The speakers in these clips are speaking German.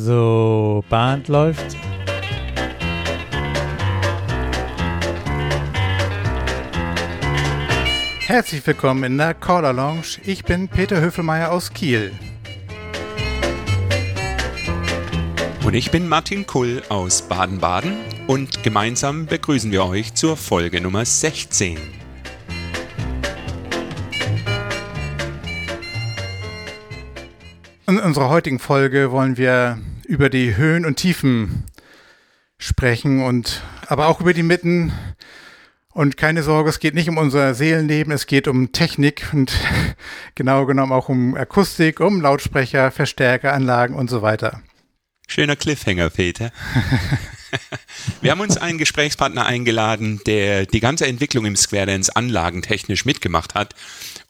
So, Band läuft. Herzlich willkommen in der Caller Lounge. Ich bin Peter Höfelmeier aus Kiel. Und ich bin Martin Kull aus Baden-Baden und gemeinsam begrüßen wir euch zur Folge Nummer 16. In unserer heutigen Folge wollen wir über die Höhen und Tiefen sprechen und aber auch über die Mitten. Und keine Sorge, es geht nicht um unser Seelenleben, es geht um Technik und genau genommen auch um Akustik, um Lautsprecher, Verstärkeranlagen und so weiter. Schöner Cliffhanger, Peter. Wir haben uns einen Gesprächspartner eingeladen, der die ganze Entwicklung im Square Dance anlagentechnisch mitgemacht hat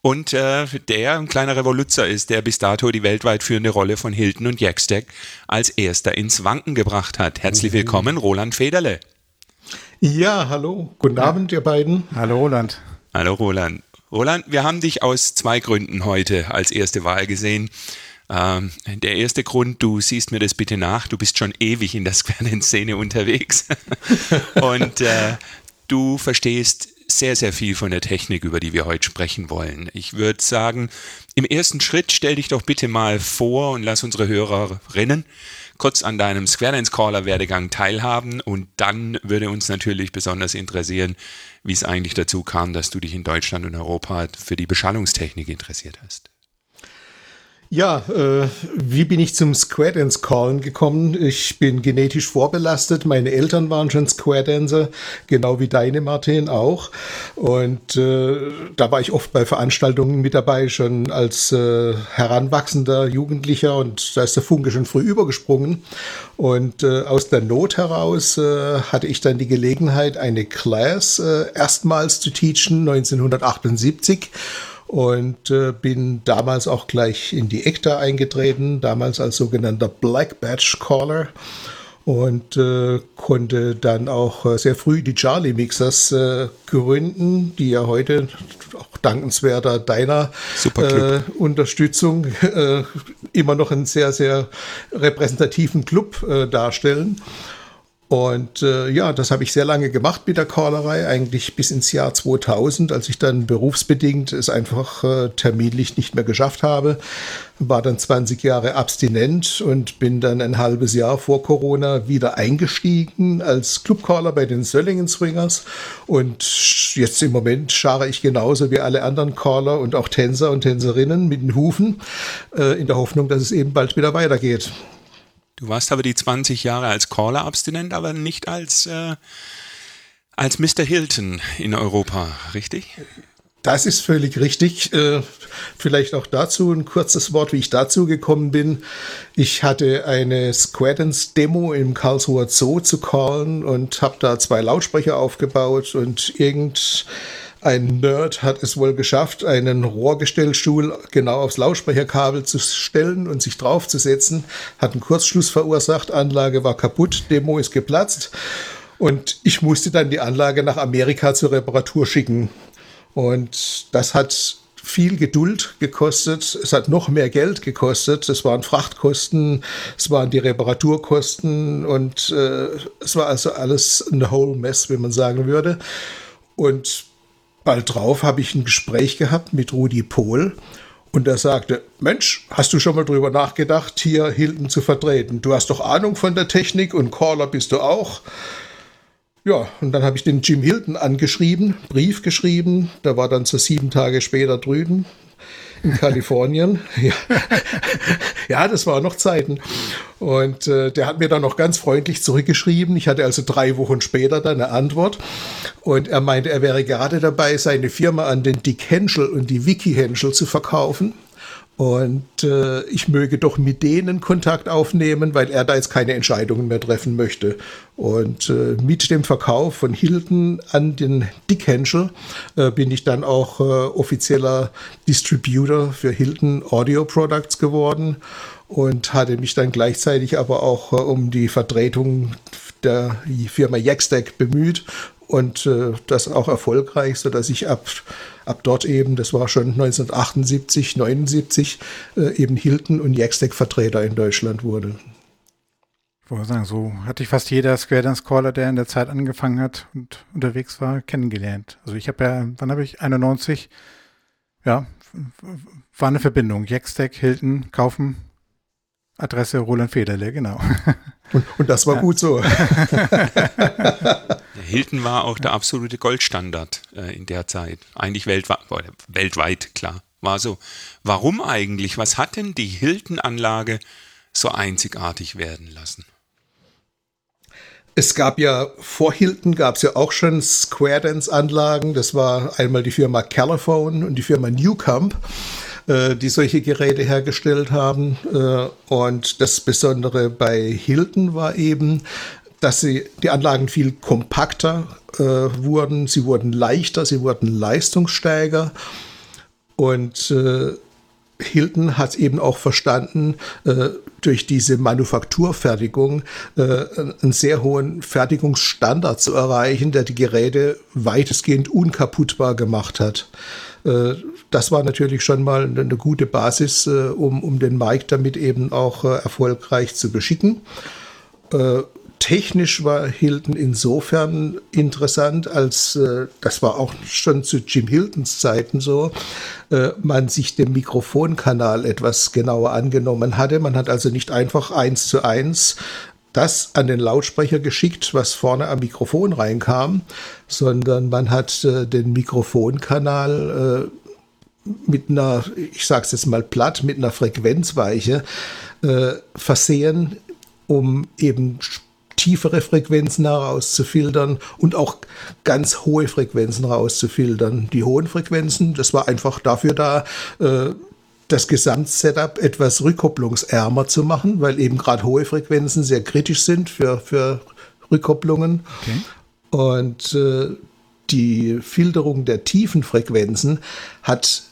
und äh, der ein kleiner Revoluzer ist, der bis dato die weltweit führende Rolle von Hilton und Jackstack als erster ins Wanken gebracht hat. Herzlich willkommen, Roland Federle. Ja, hallo. Guten Abend, ihr beiden. Hallo, Roland. Hallo, Roland. Roland, wir haben dich aus zwei Gründen heute als erste Wahl gesehen. Ähm, der erste Grund, du siehst mir das bitte nach, du bist schon ewig in der Square-Szene unterwegs und äh, du verstehst sehr, sehr viel von der Technik, über die wir heute sprechen wollen. Ich würde sagen, im ersten Schritt stell dich doch bitte mal vor und lass unsere Hörerinnen kurz an deinem Square Dance Caller Werdegang teilhaben und dann würde uns natürlich besonders interessieren, wie es eigentlich dazu kam, dass du dich in Deutschland und Europa für die Beschallungstechnik interessiert hast. Ja, äh, wie bin ich zum Square Dance Callen gekommen? Ich bin genetisch vorbelastet. Meine Eltern waren schon Square Dancer, genau wie deine, Martin, auch. Und äh, da war ich oft bei Veranstaltungen mit dabei, schon als äh, heranwachsender Jugendlicher. Und da ist der Funke schon früh übergesprungen. Und äh, aus der Not heraus äh, hatte ich dann die Gelegenheit, eine Class äh, erstmals zu teachen, 1978 und äh, bin damals auch gleich in die ECTA eingetreten, damals als sogenannter Black Badge Caller und äh, konnte dann auch äh, sehr früh die Charlie Mixers äh, gründen, die ja heute auch dankenswerter deiner äh, Unterstützung äh, immer noch einen sehr, sehr repräsentativen Club darstellen. Und äh, ja, das habe ich sehr lange gemacht mit der Callerei, eigentlich bis ins Jahr 2000, als ich dann berufsbedingt es einfach äh, terminlich nicht mehr geschafft habe. War dann 20 Jahre abstinent und bin dann ein halbes Jahr vor Corona wieder eingestiegen als Clubcaller bei den Söllingen Swingers. Und jetzt im Moment schare ich genauso wie alle anderen Caller und auch Tänzer und Tänzerinnen mit den Hufen, äh, in der Hoffnung, dass es eben bald wieder weitergeht. Du warst aber die 20 Jahre als Caller abstinent, aber nicht als, äh, als Mr. Hilton in Europa, richtig? Das ist völlig richtig. Äh, vielleicht auch dazu ein kurzes Wort, wie ich dazu gekommen bin. Ich hatte eine Squadrons Demo im Karlsruher Zoo zu callen und habe da zwei Lautsprecher aufgebaut und irgend ein Nerd hat es wohl geschafft, einen Rohrgestellstuhl genau aufs Lautsprecherkabel zu stellen und sich draufzusetzen, hat einen Kurzschluss verursacht, Anlage war kaputt, Demo ist geplatzt und ich musste dann die Anlage nach Amerika zur Reparatur schicken. Und das hat viel Geduld gekostet. Es hat noch mehr Geld gekostet. Es waren Frachtkosten, es waren die Reparaturkosten und äh, es war also alles ein whole mess, wie man sagen würde. Und bald drauf habe ich ein Gespräch gehabt mit Rudi Pohl und er sagte, Mensch, hast du schon mal drüber nachgedacht, hier Hilton zu vertreten? Du hast doch Ahnung von der Technik und Caller bist du auch. Ja, und dann habe ich den Jim Hilton angeschrieben, Brief geschrieben, der war dann so sieben Tage später drüben in Kalifornien. ja. ja, das waren noch Zeiten. Und äh, der hat mir dann noch ganz freundlich zurückgeschrieben. Ich hatte also drei Wochen später dann eine Antwort. Und er meinte, er wäre gerade dabei, seine Firma an den Dick Henschel und die Vicky Henschel zu verkaufen. Und äh, ich möge doch mit denen Kontakt aufnehmen, weil er da jetzt keine Entscheidungen mehr treffen möchte. Und äh, mit dem Verkauf von Hilton an den Dick Henschel äh, bin ich dann auch äh, offizieller Distributor für Hilton Audio Products geworden und hatte mich dann gleichzeitig aber auch äh, um die Vertretung der Firma Jackstack bemüht und äh, das auch erfolgreich, so dass ich ab, ab dort eben, das war schon 1978, 79, äh, eben Hilton und Jackstack Vertreter in Deutschland wurde. wollte sagen, so hatte ich fast jeder Square Dance Caller, der in der Zeit angefangen hat und unterwegs war, kennengelernt. Also ich habe ja, wann habe ich? 91, ja, war eine Verbindung. Jackstack, Hilton, kaufen, Adresse Roland Federle, genau. Und, und das war ja. gut so. Hilton war auch der absolute Goldstandard äh, in der Zeit. Eigentlich weltweit, weltweit, klar. War so. Warum eigentlich? Was hat denn die Hilton-Anlage so einzigartig werden lassen? Es gab ja vor Hilton gab es ja auch schon Square Dance Anlagen. Das war einmal die Firma Caliphone und die Firma Newcomb, äh, die solche Geräte hergestellt haben. Äh, und das Besondere bei Hilton war eben, dass sie die Anlagen viel kompakter äh, wurden. Sie wurden leichter, sie wurden leistungssteiger und äh, Hilton hat eben auch verstanden, äh, durch diese Manufakturfertigung äh, einen sehr hohen Fertigungsstandard zu erreichen, der die Geräte weitestgehend unkaputtbar gemacht hat. Äh, das war natürlich schon mal eine, gute Basis, äh, um, um den Markt damit eben auch äh, erfolgreich zu beschicken. Technisch war Hilton insofern interessant, als das war auch schon zu Jim Hiltons Zeiten so, man sich dem Mikrofonkanal etwas genauer angenommen hatte. Man hat also nicht einfach eins zu eins das an den Lautsprecher geschickt, was vorne am Mikrofon reinkam, sondern man hat äh, den Mikrofonkanal äh, mit einer, ich sage es jetzt mal platt, mit einer Frequenzweiche äh, versehen, um eben tiefere Frequenzen herauszufiltern und auch ganz hohe Frequenzen herauszufiltern. Die hohen Frequenzen, das war einfach dafür da, äh, das Gesamtsetup etwas rückkopplungsärmer zu machen, weil eben gerade hohe Frequenzen sehr kritisch sind für, für Rückkopplungen. Okay. Und äh, die Filterung der tiefen Frequenzen hat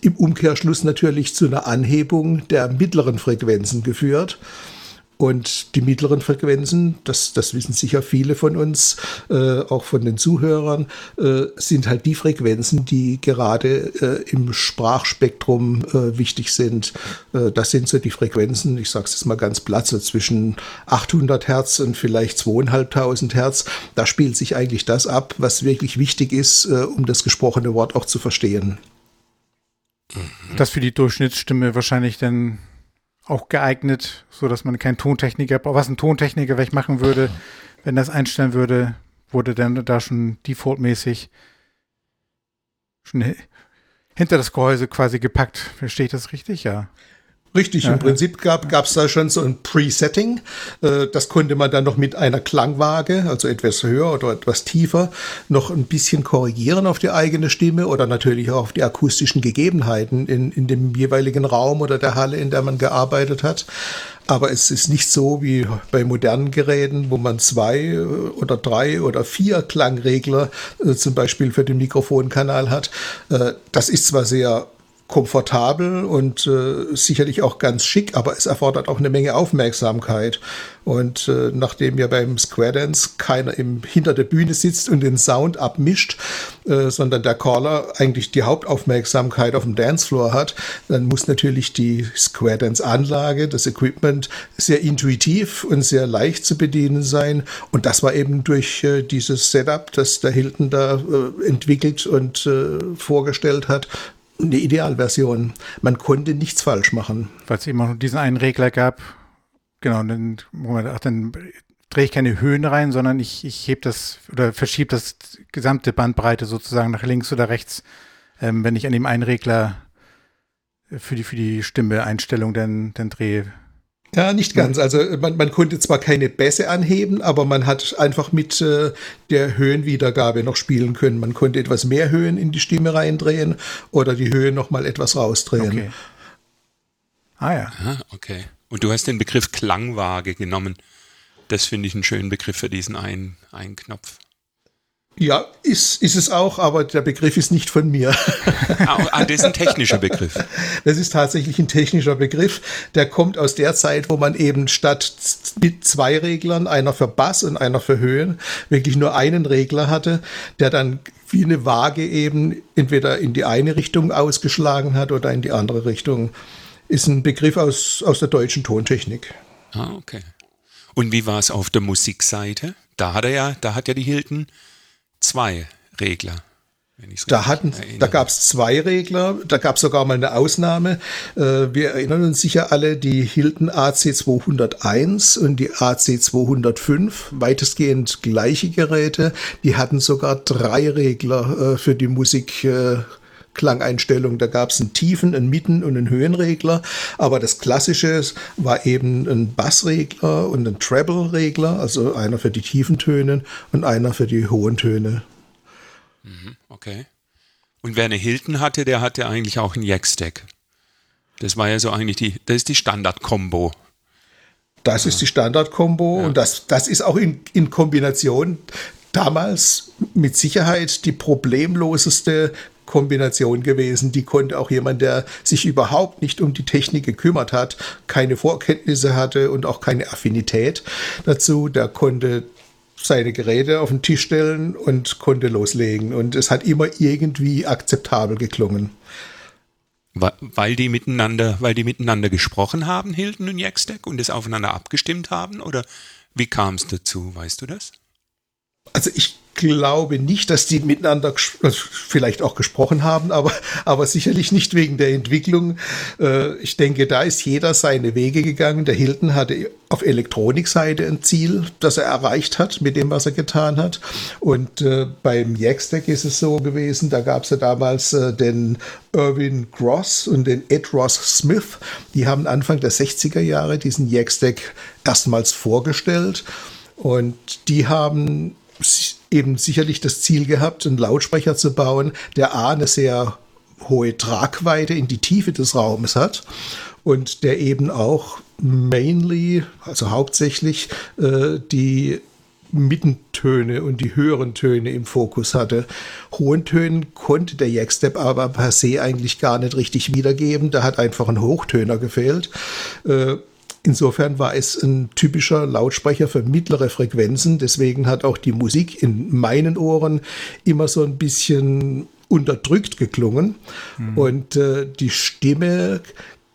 im Umkehrschluss natürlich zu einer Anhebung der mittleren Frequenzen geführt. Und die mittleren Frequenzen, das, das wissen sicher viele von uns, äh, auch von den Zuhörern, äh, sind halt die Frequenzen, die gerade äh, im Sprachspektrum äh, wichtig sind. Äh, das sind so die Frequenzen, ich sage es jetzt mal ganz platt, so zwischen 800 Hertz und vielleicht 2500 Hertz. Da spielt sich eigentlich das ab, was wirklich wichtig ist, äh, um das gesprochene Wort auch zu verstehen. Das für die Durchschnittsstimme wahrscheinlich dann auch geeignet, so dass man keinen Tontechniker, was ein Tontechniker vielleicht machen würde, wenn das einstellen würde, wurde dann da schon defaultmäßig schon hinter das Gehäuse quasi gepackt. Verstehe ich das richtig? Ja. Richtig, ja, im Prinzip gab es da schon so ein Presetting. Äh, das konnte man dann noch mit einer Klangwaage, also etwas höher oder etwas tiefer, noch ein bisschen korrigieren auf die eigene Stimme oder natürlich auch auf die akustischen Gegebenheiten in, in dem jeweiligen Raum oder der Halle, in der man gearbeitet hat. Aber es ist nicht so wie bei modernen Geräten, wo man zwei äh, oder drei oder vier Klangregler äh, zum Beispiel für den Mikrofonkanal hat. das ist zwar sehr komfortabel und äh, sicherlich auch ganz schick, aber es erfordert auch eine Menge Aufmerksamkeit. Und äh, nachdem ja beim Square Dance keiner im, hinter der Bühne sitzt und den Sound abmischt, äh, sondern der Caller eigentlich die Hauptaufmerksamkeit auf dem Dancefloor hat, dann muss natürlich die Square Dance Anlage, das Equipment sehr intuitiv und sehr leicht zu bedienen sein. Und das war eben durch äh, dieses Setup, das der Hilton da äh, entwickelt und äh, vorgestellt hat, eine Idealversion. Man konnte nichts falsch machen. Weil es eben auch diesen einen Regler gab. Genau, dann, ach, dann drehe ich keine Höhen rein, sondern ich, ich hebe das oder verschiebe das gesamte Bandbreite sozusagen nach links oder rechts, ähm, wenn ich an dem einen Regler für die, für die Stimme-Einstellung dann, dann drehe. Ja, nicht ganz. Also man, man konnte zwar keine Bässe anheben, aber man hat einfach mit äh, der Höhenwiedergabe noch spielen können. Man konnte etwas mehr Höhen in die Stimme reindrehen oder die Höhe noch mal etwas rausdrehen. Okay. Ah ja. Ah, okay. Und du hast den Begriff Klangwaage genommen. Das finde ich einen schönen Begriff für diesen einen, einen Knopf. Ja, ist, ist es auch, aber der Begriff ist nicht von mir. Ah, ah, das ist ein technischer Begriff. Das ist tatsächlich ein technischer Begriff. Der kommt aus der Zeit, wo man eben statt mit zwei Reglern, einer für Bass und einer für Höhen, wirklich nur einen Regler hatte, der dann wie eine Waage eben entweder in die eine Richtung ausgeschlagen hat oder in die andere Richtung. Ist ein Begriff aus, aus der deutschen Tontechnik. Ah, okay. Und wie war es auf der Musikseite? Da hat er ja, da hat ja die Hilton zwei Regler. Da, hatten, da gab es zwei Regler, da gab es sogar mal eine Ausnahme. Äh, wir erinnern uns sicher alle, die Hilton AC201 und die AC205, weitestgehend gleiche Geräte, die hatten sogar drei Regler äh, für die Musik. Klangeinstellung. Da gab es einen Tiefen-, einen Mitten- und einen Höhenregler. Aber das Klassische war eben ein Bassregler und ein Treble-Regler, also einer für die tiefen Töne und einer für die hohen Töne. Mhm, okay. Und wer eine Hilton hatte, der hatte eigentlich auch einen Jackstack. Das war ja so eigentlich die, das ist die Standard-Kombo. Das ja. ist die Standard-Kombo ja. und das, das ist auch in, in Kombination damals mit Sicherheit die problemloseste Kombination gewesen. Die konnte auch jemand, der sich überhaupt nicht um die Technik gekümmert hat, keine Vorkenntnisse hatte und auch keine Affinität dazu, der konnte seine Geräte auf den Tisch stellen und konnte loslegen. Und es hat immer irgendwie akzeptabel geklungen. Weil die miteinander, weil die miteinander gesprochen haben, Hilton und Jackstack, und es aufeinander abgestimmt haben? Oder wie kam es dazu? Weißt du das? Also ich glaube nicht, dass die miteinander also vielleicht auch gesprochen haben, aber, aber sicherlich nicht wegen der Entwicklung. Äh, ich denke, da ist jeder seine Wege gegangen. Der Hilton hatte auf Elektronikseite ein Ziel, das er erreicht hat mit dem, was er getan hat. Und äh, beim Jackstack ist es so gewesen, da gab es ja damals äh, den Irwin Gross und den Ed Ross Smith. Die haben Anfang der 60er Jahre diesen Jackstack erstmals vorgestellt. Und die haben eben sicherlich das Ziel gehabt, einen Lautsprecher zu bauen, der A, eine sehr hohe Tragweite in die Tiefe des Raumes hat und der eben auch mainly, also hauptsächlich, äh, die Mittentöne und die höheren Töne im Fokus hatte. Hohen Tönen konnte der Jackstep aber per se eigentlich gar nicht richtig wiedergeben. Da hat einfach ein Hochtöner gefehlt. Äh, Insofern war es ein typischer Lautsprecher für mittlere Frequenzen. Deswegen hat auch die Musik in meinen Ohren immer so ein bisschen unterdrückt geklungen. Mhm. Und äh, die Stimme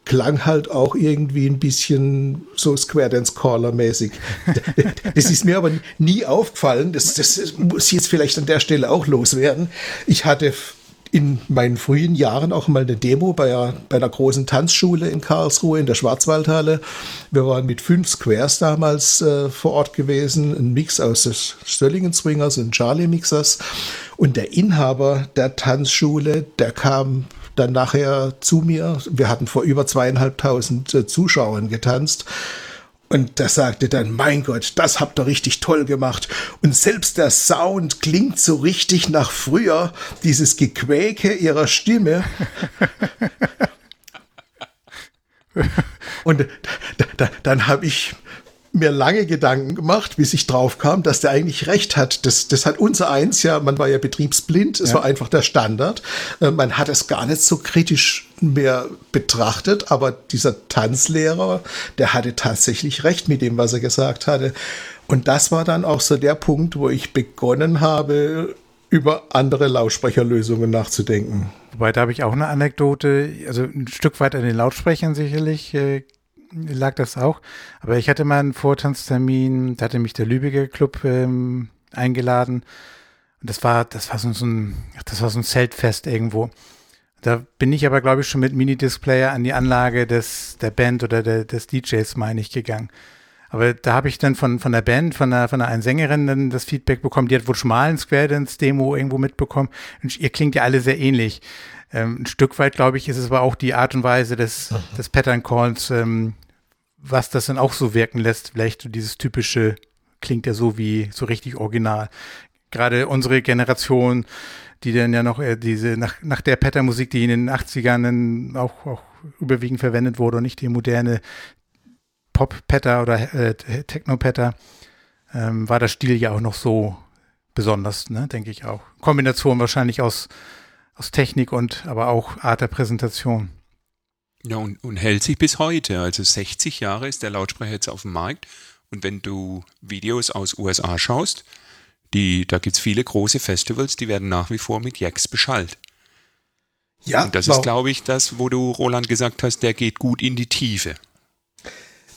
klang halt auch irgendwie ein bisschen so Square Dance Caller mäßig. Das ist mir aber nie aufgefallen. Das, das muss jetzt vielleicht an der Stelle auch loswerden. Ich hatte in meinen frühen Jahren auch mal eine Demo bei, einer, bei einer großen Tanzschule in Karlsruhe in der Schwarzwaldhalle. Wir waren mit fünf Squares damals äh, vor Ort gewesen, ein Mix aus Stöllingen Swingers und Charlie Mixers. Und der Inhaber der Tanzschule, der kam dann nachher zu mir. Wir hatten vor über zweieinhalbtausend äh, Zuschauern getanzt. Und der sagte dann, mein Gott, das habt ihr richtig toll gemacht. Und selbst der Sound klingt so richtig nach früher, dieses Gequäke ihrer Stimme. Und da, da, dann habe ich mir lange Gedanken gemacht, bis ich drauf kam, dass der eigentlich recht hat. Das, das hat unser eins ja, man war ja betriebsblind, es ja. war einfach der Standard. Äh, man hat es gar nicht so kritisch mehr betrachtet, aber dieser Tanzlehrer, der hatte tatsächlich recht mit dem, was er gesagt hatte. Und das war dann auch so der Punkt, wo ich begonnen habe, über andere Lautsprecherlösungen nachzudenken. Wobei, da habe ich auch eine Anekdote, also ein Stück weit an den Lautsprechern sicherlich äh, lag das auch. Aber ich hatte mal einen Vortanztermin, da hatte mich der Lübecker Club ähm, eingeladen. Und das war, das war so, so ein, das war so ein Zeltfest irgendwo. Da bin ich aber, glaube ich, schon mit Mini-Displayer an die Anlage des, der Band oder der, des DJs, meine ich, gegangen. Aber da habe ich dann von, von der Band, von einer, von einer Sängerin dann das Feedback bekommen, die hat wohl schon mal ein Square Dance Demo irgendwo mitbekommen. Und ihr klingt ja alle sehr ähnlich. Ähm, ein Stück weit, glaube ich, ist es aber auch die Art und Weise des, des Pattern Calls, ähm, was das dann auch so wirken lässt. Vielleicht so dieses typische klingt ja so wie so richtig original. Gerade unsere Generation, die dann ja noch äh, diese, nach, nach der Pattern-Musik, die in den 80ern dann auch, auch überwiegend verwendet wurde und nicht die moderne Pop-Patter oder äh, Techno-Patter, ähm, war der Stil ja auch noch so besonders, ne, denke ich auch. Kombination wahrscheinlich aus, aus Technik und aber auch Art der Präsentation. Ja, und, und hält sich bis heute. Also 60 Jahre ist der Lautsprecher jetzt auf dem Markt. Und wenn du Videos aus USA schaust, die, da gibt es viele große Festivals, die werden nach wie vor mit Jacks beschallt. Ja, und das ist, glaube ich, das, wo du, Roland, gesagt hast, der geht gut in die Tiefe.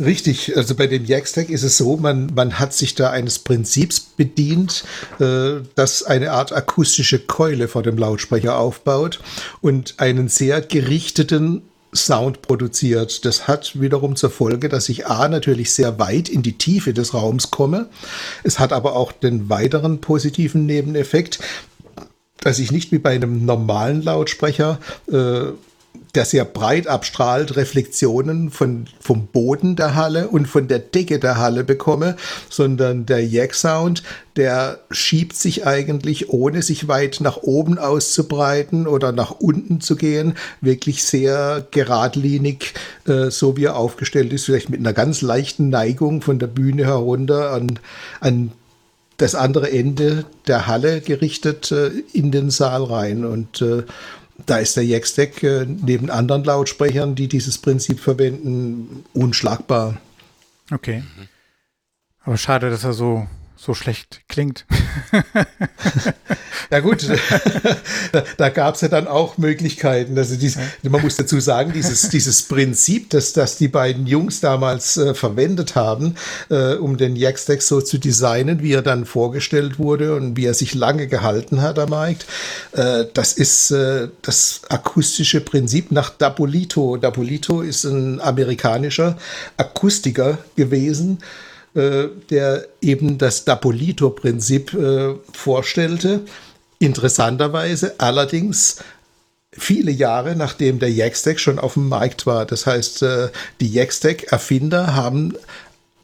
Richtig, also bei dem Jackstack ist es so, man, man hat sich da eines Prinzips bedient, äh, das eine Art akustische Keule vor dem Lautsprecher aufbaut und einen sehr gerichteten Sound produziert. Das hat wiederum zur Folge, dass ich A natürlich sehr weit in die Tiefe des Raums komme. Es hat aber auch den weiteren positiven Nebeneffekt, dass ich nicht wie bei einem normalen Lautsprecher äh, der sehr breit abstrahlt, Reflexionen von, vom Boden der Halle und von der Decke der Halle bekomme, sondern der Jack-Sound, der schiebt sich eigentlich, ohne sich weit nach oben auszubreiten oder nach unten zu gehen, wirklich sehr geradlinig, äh, so wie er aufgestellt ist, vielleicht mit einer ganz leichten Neigung von der Bühne herunter an, an das andere Ende der Halle gerichtet äh, in den Saal rein. Und äh, da ist der Jackstack äh, neben anderen Lautsprechern, die dieses Prinzip verwenden, unschlagbar. Okay. Aber schade, dass er so so schlecht klingt. ja gut, da, da gab es ja dann auch Möglichkeiten. Also dies, man muss dazu sagen, dieses, dieses Prinzip, das, das die beiden Jungs damals äh, verwendet haben, äh, um den Jackstack so zu designen, wie er dann vorgestellt wurde und wie er sich lange gehalten hat am Markt, äh, das ist äh, das akustische Prinzip nach Dapolito. Dapolito ist ein amerikanischer Akustiker gewesen, äh, der eben das Dapolito-Prinzip äh, vorstellte. Interessanterweise allerdings viele Jahre nachdem der Jackstack schon auf dem Markt war. Das heißt, äh, die Jackstack-Erfinder haben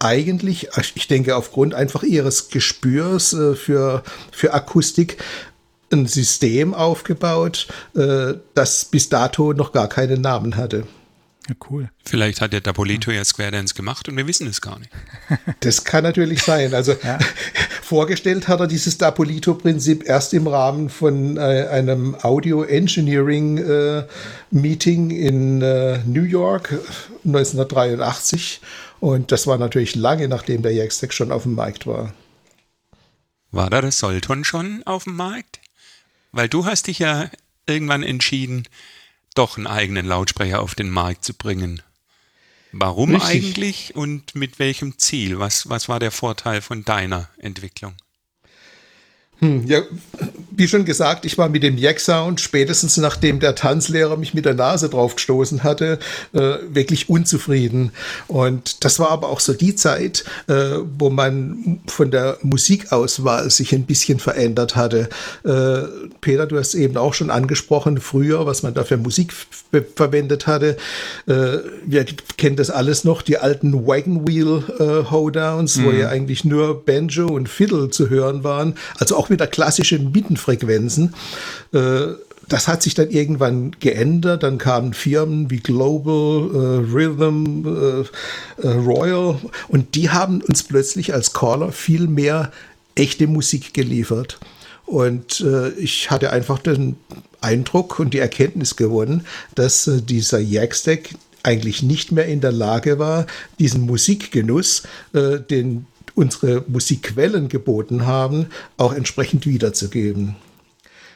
eigentlich, ich denke, aufgrund einfach ihres Gespürs für, für Akustik ein System aufgebaut, das bis dato noch gar keinen Namen hatte. Ja, cool. Vielleicht hat der Dapolito ja Square Dance gemacht und wir wissen es gar nicht. Das kann natürlich sein. Also ja. vorgestellt hat er dieses Dapolito-Prinzip erst im Rahmen von äh, einem Audio-Engineering-Meeting äh, in äh, New York 1983. Und das war natürlich lange nachdem der Jackstack schon auf dem Markt war. War da das Solton schon auf dem Markt? Weil du hast dich ja irgendwann entschieden, doch einen eigenen Lautsprecher auf den Markt zu bringen. Warum Richtig. eigentlich und mit welchem Ziel? Was, was war der Vorteil von deiner Entwicklung? Hm, ja, wie schon gesagt, ich war mit dem Jack-Sound spätestens nachdem der Tanzlehrer mich mit der Nase drauf gestoßen hatte, äh, wirklich unzufrieden. Und das war aber auch so die Zeit, äh, wo man von der Musikauswahl sich ein bisschen verändert hatte. Äh, Peter, du hast eben auch schon angesprochen, früher, was man da für Musik verwendet hatte. Äh, wir kennen das alles noch, die alten Wagon Wheel äh, Hoedowns, mhm. wo ja eigentlich nur Banjo und Fiddle zu hören waren. Also auch auch wieder klassische Mittenfrequenzen. Äh, das hat sich dann irgendwann geändert. Dann kamen Firmen wie Global, äh, Rhythm, äh, Royal und die haben uns plötzlich als Caller viel mehr echte Musik geliefert. Und äh, ich hatte einfach den Eindruck und die Erkenntnis gewonnen, dass äh, dieser Jackstack eigentlich nicht mehr in der Lage war, diesen Musikgenuss, äh, den unsere Musikquellen geboten haben, auch entsprechend wiederzugeben.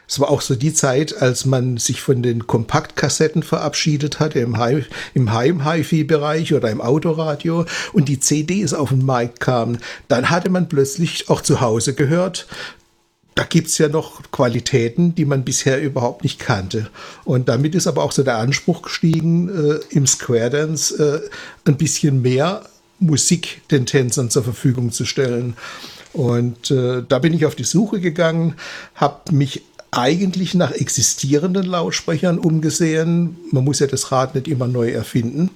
Es war auch so die Zeit, als man sich von den Kompaktkassetten verabschiedet hatte im, Hi im Heim-HiFi-Bereich oder im Autoradio und die CDs auf den Markt kamen. Dann hatte man plötzlich auch zu Hause gehört, da gibt es ja noch Qualitäten, die man bisher überhaupt nicht kannte. Und damit ist aber auch so der Anspruch gestiegen, äh, im Square Dance äh, ein bisschen mehr Musik den Tänzern zur Verfügung zu stellen. Und äh, da bin ich auf die Suche gegangen, habe mich eigentlich nach existierenden Lautsprechern umgesehen. Man muss ja das Rad nicht immer neu erfinden.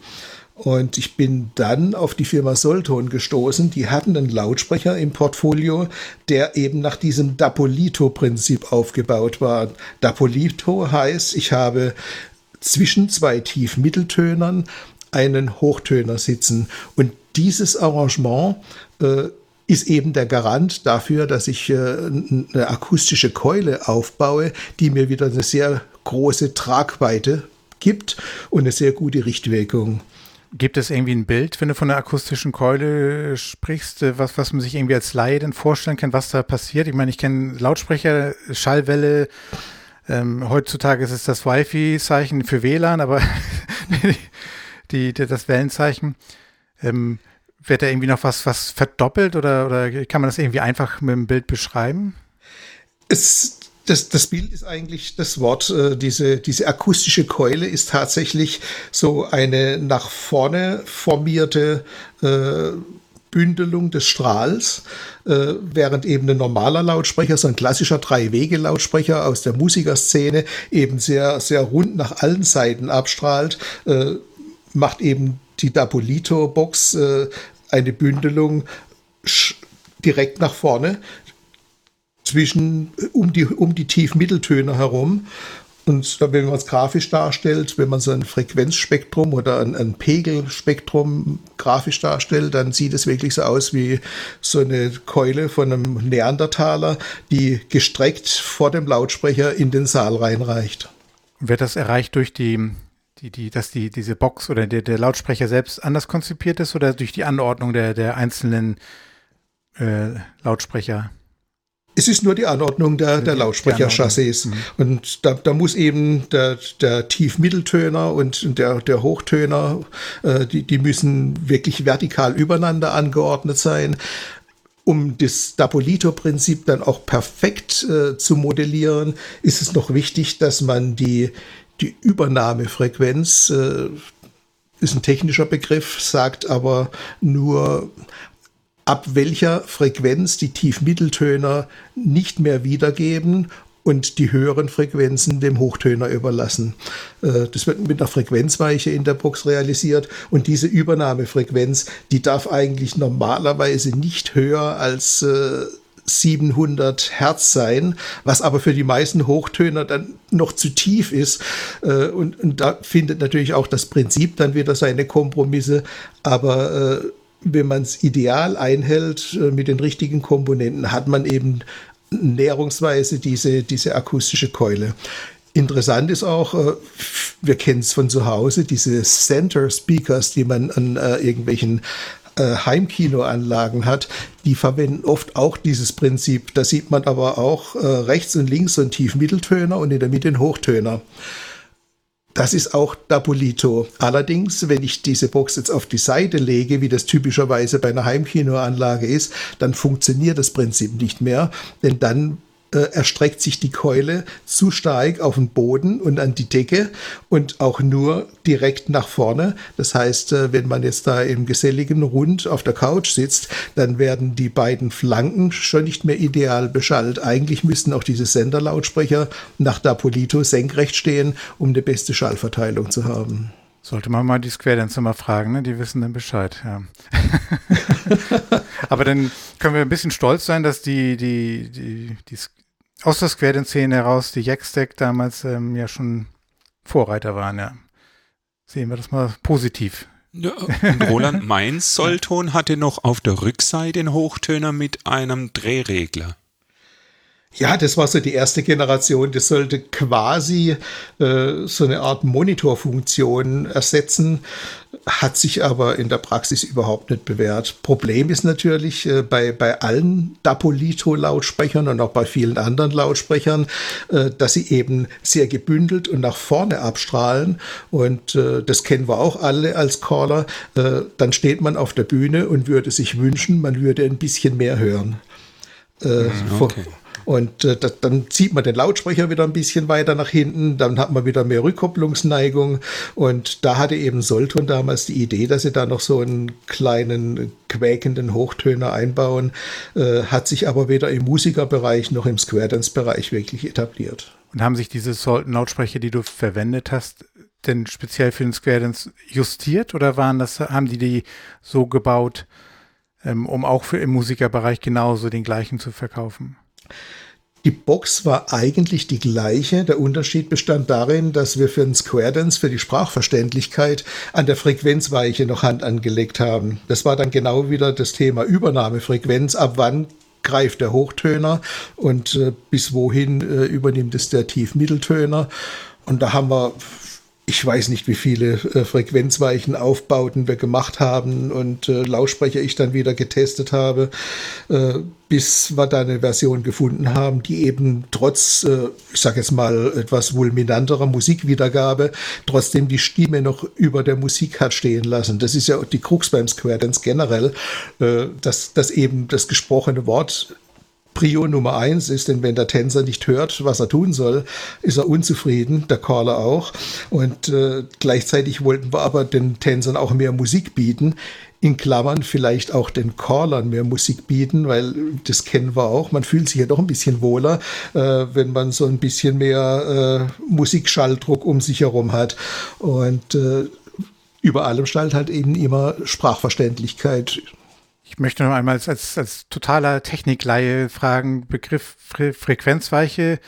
Und ich bin dann auf die Firma Solton gestoßen. Die hatten einen Lautsprecher im Portfolio, der eben nach diesem Dapolito-Prinzip aufgebaut war. Dapolito heißt, ich habe zwischen zwei Tief-Mitteltönern einen Hochtöner sitzen. Und dieses Arrangement äh, ist eben der Garant dafür, dass ich äh, eine akustische Keule aufbaue, die mir wieder eine sehr große Tragweite gibt und eine sehr gute Richtwirkung. Gibt es irgendwie ein Bild, wenn du von einer akustischen Keule sprichst, äh, was, was man sich irgendwie als Laie denn vorstellen kann, was da passiert? Ich meine, ich kenne Lautsprecher, Schallwelle. Ähm, heutzutage ist es das Wi-Fi-Zeichen für WLAN, aber die, die, das Wellenzeichen. Ähm, wird da irgendwie noch was, was verdoppelt oder, oder kann man das irgendwie einfach mit dem Bild beschreiben? Es, das, das Bild ist eigentlich das Wort. Äh, diese, diese akustische Keule ist tatsächlich so eine nach vorne formierte äh, Bündelung des Strahls, äh, während eben ein normaler Lautsprecher, so ein klassischer Drei-Wege-Lautsprecher aus der Musikerszene, eben sehr, sehr rund nach allen Seiten abstrahlt, äh, macht eben die Dapolito-Box äh, eine Bündelung direkt nach vorne zwischen um die, um die Tiefmitteltöne herum. Und wenn man es grafisch darstellt, wenn man so ein Frequenzspektrum oder ein, ein, Pegelspektrum grafisch darstellt, dann sieht es wirklich so aus wie so eine Keule von einem Neandertaler, die gestreckt vor dem Lautsprecher in den Saal reinreicht. Wird das erreicht durch die, die, die, dass die, diese Box oder der, der Lautsprecher selbst anders konzipiert ist oder durch die Anordnung der, der einzelnen äh, Lautsprecher? Es ist nur die Anordnung der, der Lautsprecherchassis. Mhm. Und da, da, muss eben der, der Tiefmitteltöner und der, der Hochtöner, äh, die, die müssen wirklich vertikal übereinander angeordnet sein. Um das Dapolito-Prinzip dann auch perfekt äh, zu modellieren, ist es noch wichtig, dass man die, die Übernahmefrequenz, äh, ist ein technischer Begriff, sagt aber nur ab welcher Frequenz die Tiefmitteltöner nicht mehr wiedergeben und die höheren Frequenzen dem Hochtöner überlassen. Äh, das wird mit einer Frequenzweiche in der Box realisiert und diese Übernahmefrequenz, die darf eigentlich normalerweise nicht höher als 700 äh, Hertz sein, was aber für die meisten Hochtöner dann noch zu tief ist. Äh, und, und da findet natürlich auch das Prinzip dann wieder seine Kompromisse. Aber wenn man es ideal einhält äh, mit den richtigen Komponenten, hat man eben näherungsweise diese, diese akustische Keule. Interessant ist auch, äh, wir kennen es von zu Hause, diese Center Speakers, die man an äh, Heimkinoanlagen hat, die verwenden oft auch dieses Prinzip. Da sieht man aber auch rechts und links so einen Tiefmitteltöner und in der Mitte einen Hochtöner. Das ist auch Dapolito. Allerdings, wenn ich diese Box jetzt auf die Seite lege, wie das typischerweise bei einer Heimkinoanlage ist, dann funktioniert das Prinzip nicht mehr, denn dann äh, erstreckt sich die Keule zu stark auf den Boden und an die Decke und auch nur direkt nach vorne. Das heißt, äh, wenn man jetzt da im geselligen Rund auf der Couch sitzt, dann werden die beiden Flanken schon nicht mehr ideal beschallt. Eigentlich müssten auch diese Senderlautsprecher nach Dapolito senkrecht stehen, um eine beste Schallverteilung zu haben. Sollte man mal die Square mal fragen, ne? die wissen dann Bescheid, ja. Aber dann können wir ein bisschen stolz sein, dass die, die, die, die aus der Square-Szene heraus die Jackstack damals ähm, ja schon Vorreiter waren, ja. Sehen wir das mal positiv. Ja, und Roland Mainz Sollton hatte noch auf der Rückseite den Hochtöner mit einem Drehregler. Ja, das war so die erste Generation. Das sollte quasi äh, so eine Art Monitorfunktion ersetzen, hat sich aber in der Praxis überhaupt nicht bewährt. Problem ist natürlich äh, bei, bei allen Dapolito-Lautsprechern und auch bei vielen anderen Lautsprechern, äh, dass sie eben sehr gebündelt und nach vorne abstrahlen. Und äh, das kennen wir auch alle als Caller. Äh, dann steht man auf der Bühne und würde sich wünschen, man würde ein bisschen mehr hören. Äh, mhm, okay. Und äh, das, dann zieht man den Lautsprecher wieder ein bisschen weiter nach hinten, dann hat man wieder mehr Rückkopplungsneigung. Und da hatte eben Solton damals die Idee, dass sie da noch so einen kleinen quäkenden Hochtöner einbauen, äh, hat sich aber weder im Musikerbereich noch im Square Dance-Bereich wirklich etabliert. Und haben sich diese Solton-Lautsprecher, die du verwendet hast, denn speziell für den Square Dance justiert oder waren das, haben die die so gebaut, ähm, um auch für im Musikerbereich genauso den gleichen zu verkaufen? Die Box war eigentlich die gleiche. Der Unterschied bestand darin, dass wir für den Square Dance, für die Sprachverständlichkeit an der Frequenzweiche noch Hand angelegt haben. Das war dann genau wieder das Thema Übernahmefrequenz. Ab wann greift der Hochtöner und äh, bis wohin äh, übernimmt es der Tiefmitteltöner. Und da haben wir ich weiß nicht, wie viele äh, Frequenzweichen Aufbauten wir gemacht haben und äh, Lautsprecher ich dann wieder getestet habe, äh, bis wir da eine Version gefunden haben, die eben trotz, äh, ich sage jetzt mal, etwas vulminanterer Musikwiedergabe, trotzdem die Stimme noch über der Musik hat stehen lassen. Das ist ja die Krux beim Square Dance generell, äh, dass, dass eben das gesprochene Wort Prio Nummer eins ist, denn wenn der Tänzer nicht hört, was er tun soll, ist er unzufrieden, der Caller auch. Und äh, gleichzeitig wollten wir aber den Tänzern auch mehr Musik bieten. In Klammern vielleicht auch den Callern mehr Musik bieten, weil das kennen wir auch. Man fühlt sich ja doch ein bisschen wohler, äh, wenn man so ein bisschen mehr äh, Musikschalldruck um sich herum hat. Und äh, über allem stellt halt eben immer Sprachverständlichkeit ich möchte noch einmal als, als, als totaler Technikleihe fragen, Begriff Fre Frequenzweiche,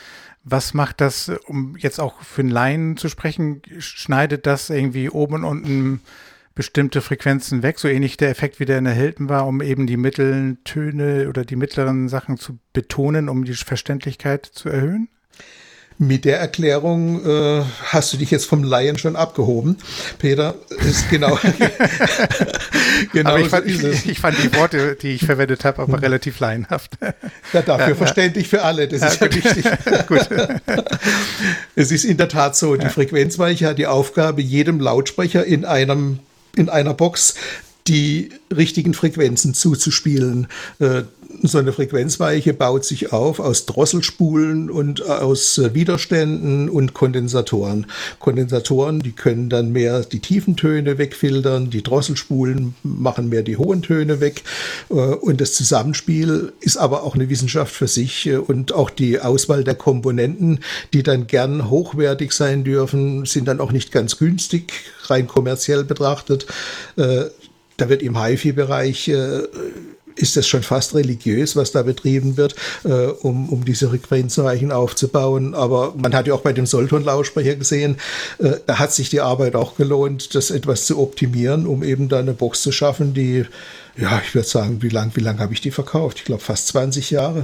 was macht das, um jetzt auch für einen Laien zu sprechen, schneidet das irgendwie oben und unten bestimmte Frequenzen weg, so ähnlich der Effekt wie der in der Hilton war, um eben die mittleren Töne oder die mittleren Sachen zu betonen, um die Verständlichkeit zu erhöhen? Mit der Erklärung äh, hast du dich jetzt vom Laien schon abgehoben. Peter, ist genau. genau aber ich fand, ich, ich fand, die Worte, die ich verwendet habe, aber relativ laienhaft. Ja, dafür ja, verständlich für alle. Das ja, ist ja wichtig. gut. Es ist in der Tat so, die Frequenzweiche hat die Aufgabe, jedem Lautsprecher in einem in einer Box die richtigen Frequenzen zuzuspielen. Äh, so eine Frequenzweiche baut sich auf aus Drosselspulen und aus äh, Widerständen und Kondensatoren. Kondensatoren, die können dann mehr die tiefen Töne wegfiltern, die Drosselspulen machen mehr die hohen Töne weg. Äh, und das Zusammenspiel ist aber auch eine Wissenschaft für sich und auch die Auswahl der Komponenten, die dann gern hochwertig sein dürfen, sind dann auch nicht ganz günstig, rein kommerziell betrachtet da wird im HIFI-Bereich äh, ist das schon fast religiös, was da betrieben wird, äh, um, um diese Frequenzweichen aufzubauen. Aber man hat ja auch bei dem Solton-Lautsprecher gesehen, äh, da hat sich die Arbeit auch gelohnt, das etwas zu optimieren, um eben da eine Box zu schaffen, die, ja, ich würde sagen, wie lang, wie lang habe ich die verkauft? Ich glaube fast 20 Jahre.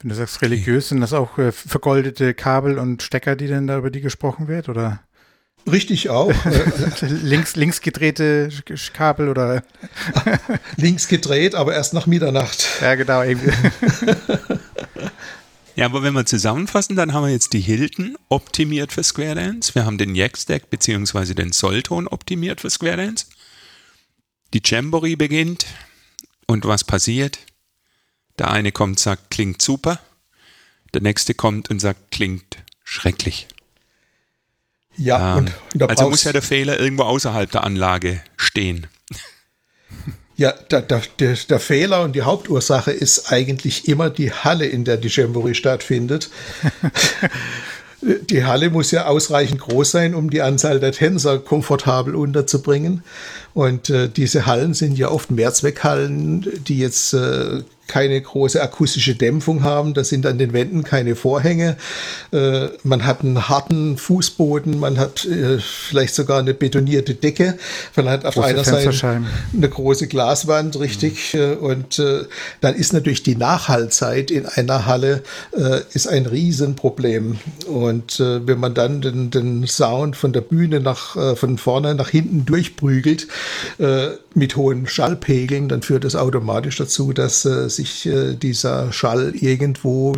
Wenn du sagst religiös, sind das auch äh, vergoldete Kabel und Stecker, die denn da über die gesprochen wird, oder? Richtig auch. links, links gedrehte Kabel oder? links gedreht, aber erst nach Mitternacht. Ja, genau. ja, aber wenn wir zusammenfassen, dann haben wir jetzt die Hilton optimiert für Square Dance. Wir haben den Jackstack bzw. den Solton optimiert für Square Dance. Die Jamboree beginnt. Und was passiert? Der eine kommt und sagt, klingt super. Der nächste kommt und sagt, klingt schrecklich. Ja, ähm, und, also muss ja der Fehler irgendwo außerhalb der Anlage stehen. Ja, der, der, der, Fehler und die Hauptursache ist eigentlich immer die Halle, in der die Jamboree stattfindet. die Halle muss ja ausreichend groß sein, um die Anzahl der Tänzer komfortabel unterzubringen. Und äh, diese Hallen sind ja oft Mehrzweckhallen, die jetzt äh, keine große akustische Dämpfung haben. Das sind an den Wänden keine Vorhänge. Äh, man hat einen harten Fußboden, man hat äh, vielleicht sogar eine betonierte Decke. Man hat auf große einer Seite eine große Glaswand, richtig. Mhm. und äh, dann ist natürlich die Nachhaltzeit in einer Halle äh, ist ein Riesenproblem. Und äh, wenn man dann den, den Sound von der Bühne nach, von vorne nach hinten durchprügelt, mit hohen Schallpegeln, dann führt das automatisch dazu, dass äh, sich äh, dieser Schall irgendwo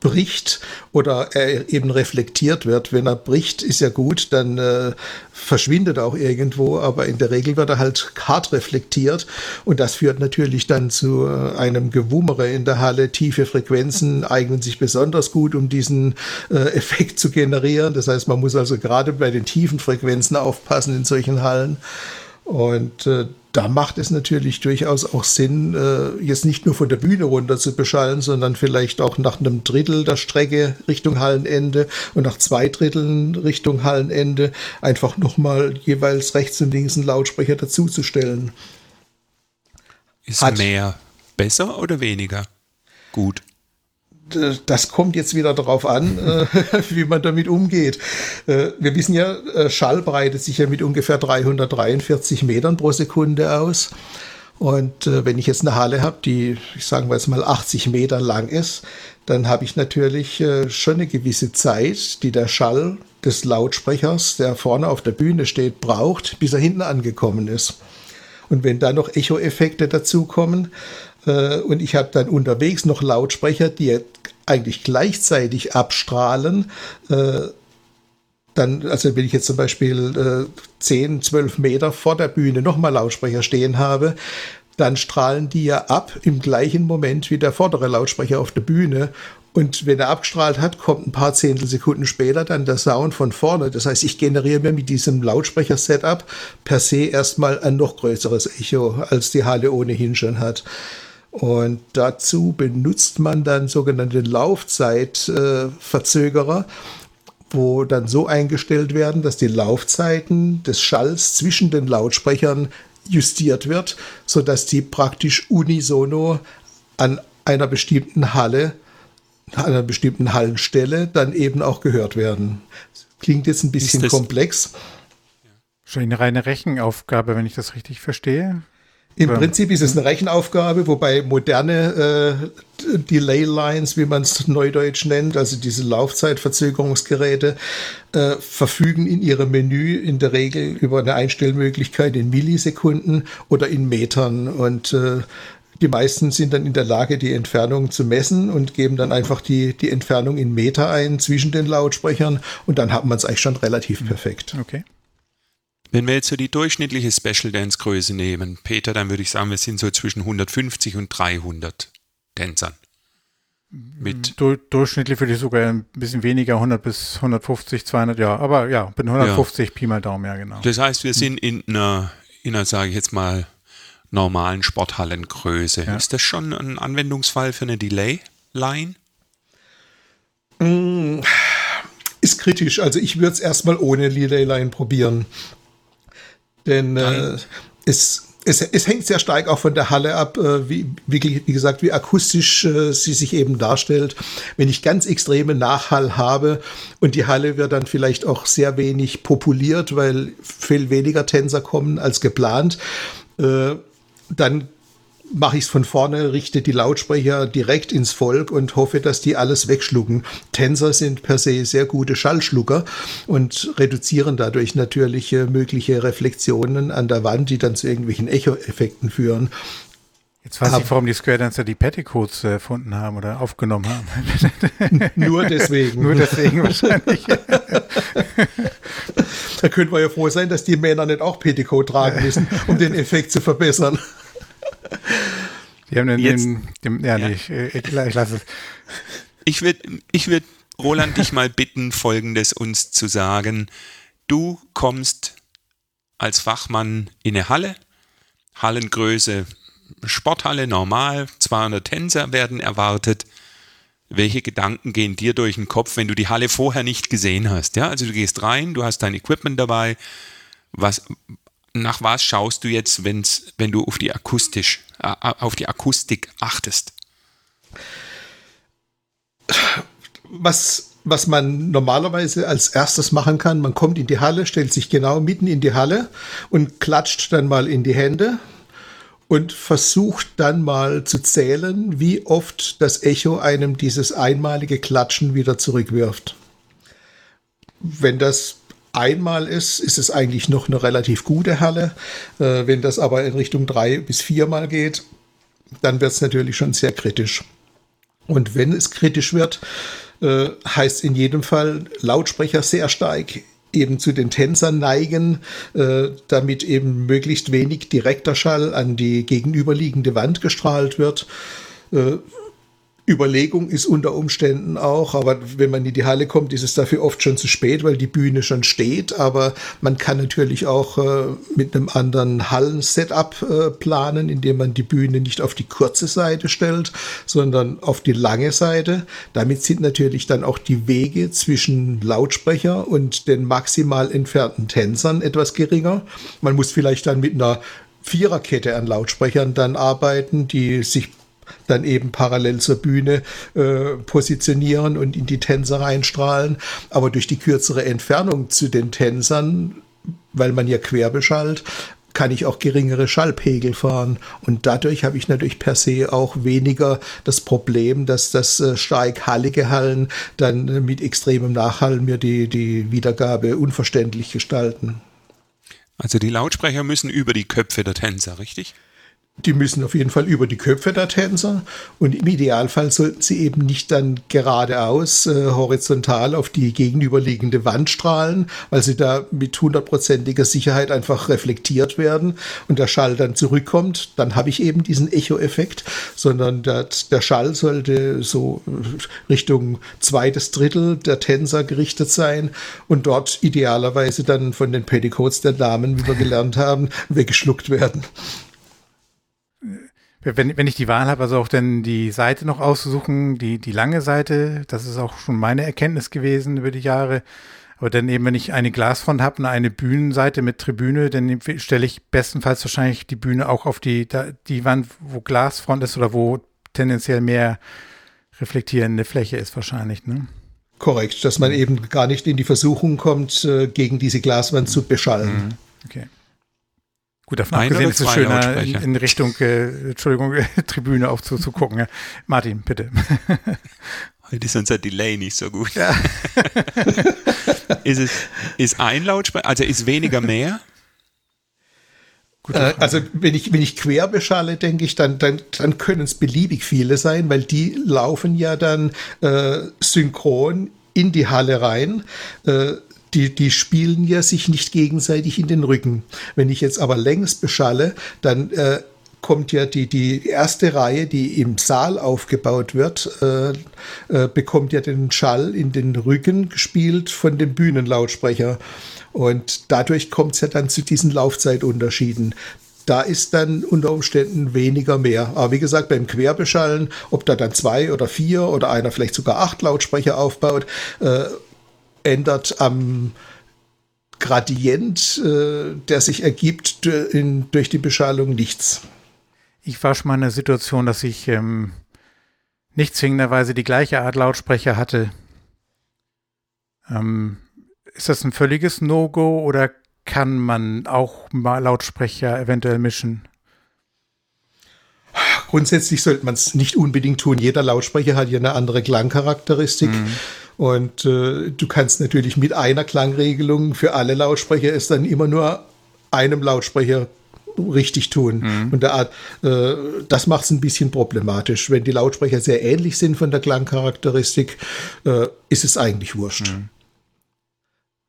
bricht oder er eben reflektiert wird. Wenn er bricht, ist ja gut, dann äh, verschwindet er auch irgendwo, aber in der Regel wird er halt hart reflektiert und das führt natürlich dann zu äh, einem Gewummere in der Halle. Tiefe Frequenzen eignen sich besonders gut, um diesen äh, Effekt zu generieren. Das heißt, man muss also gerade bei den tiefen Frequenzen aufpassen in solchen Hallen. Und äh, da macht es natürlich durchaus auch Sinn, äh, jetzt nicht nur von der Bühne runter zu beschallen, sondern vielleicht auch nach einem Drittel der Strecke Richtung Hallenende und nach zwei Dritteln Richtung Hallenende einfach nochmal jeweils rechts und links einen Lautsprecher dazuzustellen. Ist Hat, mehr besser oder weniger gut? Das kommt jetzt wieder darauf an, äh, wie man damit umgeht. Äh, wir wissen ja, äh, Schall breitet sich ja mit ungefähr 343 Metern pro Sekunde aus. Und wenn ich jetzt eine Halle habe, die, ich sagen wir jetzt mal 80 Meter lang ist, dann habe ich natürlich schon eine gewisse Zeit, die der Schall des Lautsprechers, der vorne auf der Bühne steht, braucht, bis er hinten angekommen ist. Und wenn da noch Echo-Effekte dazukommen äh, und ich habe dann unterwegs noch Lautsprecher, die eigentlich gleichzeitig abstrahlen, äh, dann, also wenn ich jetzt zum Beispiel äh, 10, 12 Meter vor der Bühne nochmal Lautsprecher stehen habe, dann strahlen die ja ab im gleichen Moment wie der vordere Lautsprecher auf der Bühne. Und wenn er abgestrahlt hat, kommt ein paar Zehntelsekunden später dann der Sound von vorne. Das heißt, ich generiere mir mit diesem Lautsprecher-Setup per se erstmal ein noch größeres Echo, als die Halle ohnehin schon hat. Und dazu benutzt man dann sogenannte Laufzeitverzögerer, wo dann so eingestellt werden, dass die Laufzeiten des Schalls zwischen den Lautsprechern justiert wird, sodass die praktisch unisono an einer bestimmten Halle, an einer bestimmten Hallenstelle dann eben auch gehört werden. Klingt jetzt ein bisschen komplex. Schon eine reine Rechenaufgabe, wenn ich das richtig verstehe. Im Prinzip ist es eine Rechenaufgabe, wobei moderne äh, Delay Lines, wie man es neudeutsch nennt, also diese Laufzeitverzögerungsgeräte, äh, verfügen in ihrem Menü in der Regel über eine Einstellmöglichkeit in Millisekunden oder in Metern und äh, die meisten sind dann in der Lage, die Entfernung zu messen und geben dann einfach die, die Entfernung in Meter ein zwischen den Lautsprechern und dann hat man es eigentlich schon relativ perfekt. Okay. Wenn wir jetzt so die durchschnittliche Special Dance Größe nehmen, Peter, dann würde ich sagen, wir sind so zwischen 150 und 300 Tänzern. Mit du, durchschnittlich würde ich sogar ein bisschen weniger, 100 bis 150, 200, ja, aber ja, bin 150 ja. Pi mal Daumen, ja, genau. Das heißt, wir sind in einer, in einer sage ich jetzt mal, normalen Sporthallengröße. Ja. Ist das schon ein Anwendungsfall für eine Delay-Line? Mm, ist kritisch. Also ich würde es erstmal ohne Delay-Line probieren. Denn äh, es, es, es, hängt sehr stark auch von der Halle ab, äh, wie, wie, wie, gesagt, wie akustisch äh, sie sich eben darstellt. Wenn ich ganz extreme Nachhall habe und die Halle wird dann vielleicht auch sehr wenig populiert, weil viel weniger Tänzer kommen als geplant, äh, dann mache ich es von vorne, richte die Lautsprecher direkt ins Volk und hoffe, dass die alles wegschlucken. Tänzer sind per se sehr gute Schallschlucker und reduzieren dadurch natürlich äh, mögliche Reflexionen an der Wand, die dann zu irgendwelchen Echo-Effekten führen. Jetzt weiß ich, warum die Square Dancer die Petticoats äh, erfunden haben oder aufgenommen haben. Nur deswegen. Nur deswegen wahrscheinlich. da können wir ja froh sein, dass die Männer nicht auch Petticoat tragen müssen, um den Effekt zu verbessern. Die haben den, Jetzt, den, den ja, ja. Nee, ich, ich, ich lasse es. Ich würde ich würd Roland dich mal bitten, Folgendes uns zu sagen. Du kommst als Fachmann in eine Halle, Hallengröße, Sporthalle normal, 200 Tänzer werden erwartet. Welche Gedanken gehen dir durch den Kopf, wenn du die Halle vorher nicht gesehen hast? Ja, also du gehst rein, du hast dein Equipment dabei. Was, nach was schaust du jetzt, wenn's, wenn du auf die akustisch, äh, auf die Akustik achtest? Was, was man normalerweise als erstes machen kann, man kommt in die Halle, stellt sich genau mitten in die Halle und klatscht dann mal in die Hände und versucht dann mal zu zählen, wie oft das Echo einem dieses einmalige Klatschen wieder zurückwirft. Wenn das einmal ist, ist es eigentlich noch eine relativ gute Halle. Äh, wenn das aber in Richtung drei bis viermal geht, dann wird es natürlich schon sehr kritisch. Und wenn es kritisch wird, äh, heißt in jedem Fall Lautsprecher sehr stark eben zu den Tänzern neigen, äh, damit eben möglichst wenig direkter Schall an die gegenüberliegende Wand gestrahlt wird. Äh, Überlegung ist unter Umständen auch, aber wenn man in die Halle kommt, ist es dafür oft schon zu spät, weil die Bühne schon steht. Aber man kann natürlich auch äh, mit einem anderen Hallen-Setup äh, planen, indem man die Bühne nicht auf die kurze Seite stellt, sondern auf die lange Seite. Damit sind natürlich dann auch die Wege zwischen Lautsprecher und den maximal entfernten Tänzern etwas geringer. Man muss vielleicht dann mit einer Viererkette an Lautsprechern dann arbeiten, die sich dann eben parallel zur Bühne äh, positionieren und in die Tänzer reinstrahlen. Aber durch die kürzere Entfernung zu den Tänzern, weil man ja quer beschallt, kann ich auch geringere Schallpegel fahren. Und dadurch habe ich natürlich per se auch weniger das Problem, dass das äh, stark hallige Hallen dann mit extremem Nachhall mir die, die Wiedergabe unverständlich gestalten. Also die Lautsprecher müssen über die Köpfe der Tänzer, richtig? Die müssen auf jeden Fall über die Köpfe der Tänzer und im Idealfall sollten sie eben nicht dann geradeaus äh, horizontal auf die gegenüberliegende Wand strahlen, weil sie da mit hundertprozentiger Sicherheit einfach reflektiert werden und der Schall dann zurückkommt. Dann habe ich eben diesen Echo-Effekt, sondern der, der Schall sollte so Richtung zweites Drittel der Tänzer gerichtet sein und dort idealerweise dann von den Petticoats der Damen, wie wir gelernt haben, weggeschluckt werden wenn, wenn ich die Wahl habe, also auch dann die Seite noch auszusuchen, die, die lange Seite, das ist auch schon meine Erkenntnis gewesen über die Jahre. Aber dann eben, wenn ich eine Glasfront habe und eine Bühnenseite mit Tribüne, dann stelle ich bestenfalls wahrscheinlich die Bühne auch auf die, die Wand, wo Glasfront ist oder wo tendenziell mehr reflektierende Fläche ist wahrscheinlich, ne? Korrekt, dass man eben gar nicht in die Versuchung kommt, äh, gegen diese Glaswand zu beschallen. Mhm. Okay. Gut, davon Ein abgesehen ist es schöner, in, in, Richtung, äh, Entschuldigung, Tribüne auch zu, zu gucken. Martin, bitte. Heute ist unser Delay nicht so gut. Ja. ist es ist ein Lautsprecher, also ist weniger mehr? Äh, also wenn ich, wenn ich quer beschalle, denke ich, dann, dann, dann können es beliebig viele sein, weil die laufen ja dann äh, synchron in die Halle rein. Äh, die, die spielen ja sich nicht gegenseitig in den Rücken. Wenn ich jetzt aber längs beschalle, dann äh, kommt ja die, die erste Reihe, die im Saal aufgebaut wird, äh, äh, bekommt ja den Schall in den Rücken gespielt von dem Bühnenlautsprecher. Und dadurch kommt es ja dann zu diesen Laufzeitunterschieden da ist dann unter Umständen weniger mehr. Aber wie gesagt, beim Querbeschallen, ob da dann zwei oder vier oder einer vielleicht sogar acht Lautsprecher aufbaut, äh, ändert am Gradient, äh, der sich ergibt in, durch die Beschallung, nichts. Ich war schon mal in der Situation, dass ich ähm, nicht zwingenderweise die gleiche Art Lautsprecher hatte. Ähm, ist das ein völliges No-Go oder kann man auch mal Lautsprecher eventuell mischen? Grundsätzlich sollte man es nicht unbedingt tun. Jeder Lautsprecher hat ja eine andere Klangcharakteristik. Mhm. Und äh, du kannst natürlich mit einer Klangregelung für alle Lautsprecher es dann immer nur einem Lautsprecher richtig tun. Mhm. Und da, äh, das macht es ein bisschen problematisch. Wenn die Lautsprecher sehr ähnlich sind von der Klangcharakteristik, äh, ist es eigentlich wurscht. Mhm.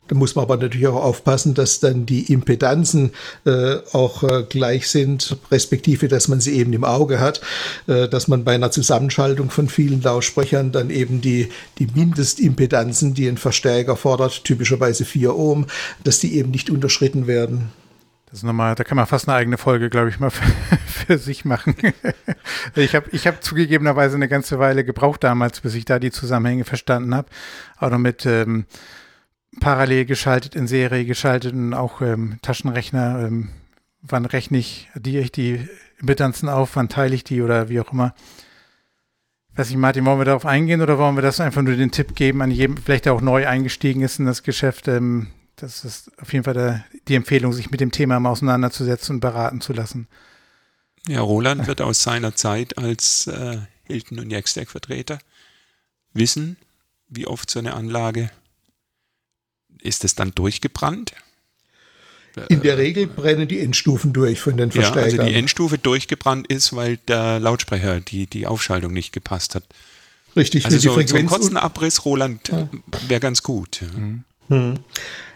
Da muss man aber natürlich auch aufpassen, dass dann die Impedanzen äh, auch äh, gleich sind, respektive, dass man sie eben im Auge hat, äh, dass man bei einer Zusammenschaltung von vielen Lautsprechern dann eben die, die Mindestimpedanzen, die ein Verstärker fordert, typischerweise 4 Ohm, dass die eben nicht unterschritten werden. Das ist nochmal, da kann man fast eine eigene Folge, glaube ich, mal für, für sich machen. ich habe ich hab zugegebenerweise eine ganze Weile gebraucht damals, bis ich da die Zusammenhänge verstanden habe. Auch noch mit ähm, parallel geschaltet, in Serie geschaltet und auch ähm, Taschenrechner. Ähm, wann rechne ich die, die Impedanzen auf, wann teile ich die oder wie auch immer. Weiß ich, Martin, wollen wir darauf eingehen oder wollen wir das einfach nur den Tipp geben an jedem, vielleicht der auch neu eingestiegen ist in das Geschäft? Ähm, das ist auf jeden Fall der, die Empfehlung, sich mit dem Thema mal auseinanderzusetzen und beraten zu lassen. Ja, Roland wird aus seiner Zeit als äh, Hilton und Jackstack-Vertreter wissen, wie oft so eine Anlage ist es dann durchgebrannt? In der Regel brennen die Endstufen durch von den Verstärkern. Ja, also die Endstufe durchgebrannt ist, weil der Lautsprecher die, die Aufschaltung nicht gepasst hat. Richtig, also so, so einen kurzen Abriss, Roland, ja. wäre ganz gut. Mhm. Hm.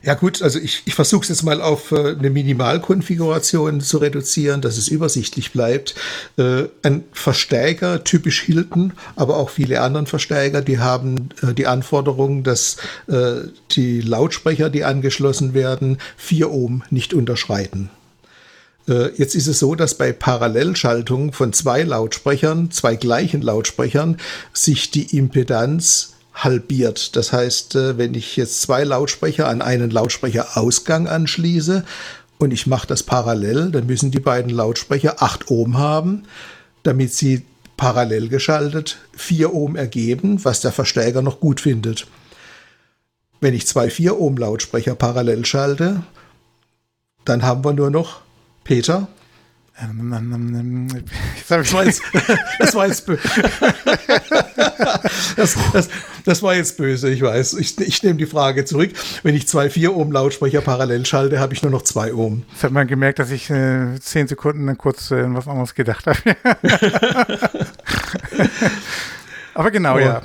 Ja gut, also ich, ich versuche es jetzt mal auf äh, eine Minimalkonfiguration zu reduzieren, dass es übersichtlich bleibt. Äh, ein Verstärker, typisch Hilton, aber auch viele anderen Verstärker, die haben äh, die Anforderung, dass äh, die Lautsprecher, die angeschlossen werden, 4 Ohm nicht unterschreiten. Äh, jetzt ist es so, dass bei Parallelschaltung von zwei Lautsprechern, zwei gleichen Lautsprechern, sich die Impedanz halbiert. Das heißt, äh, wenn ich jetzt zwei Lautsprecher an einen Lautsprecherausgang anschließe und ich mache das parallel, dann müssen die beiden Lautsprecher 8 Ohm haben, damit sie parallel geschaltet 4 Ohm ergeben, was der Verstärker noch gut findet. Wenn ich zwei 4 Ohm Lautsprecher parallel schalte, dann haben wir nur noch Peter? Das, war jetzt, das, war jetzt das, das, das, war jetzt böse, ich weiß. Ich, ich nehme die Frage zurück. Wenn ich zwei 4 Ohm Lautsprecher parallel schalte, habe ich nur noch zwei Ohm. Das hat man gemerkt, dass ich äh, zehn Sekunden dann kurz äh, was anderes gedacht habe. Aber genau, oh. ja.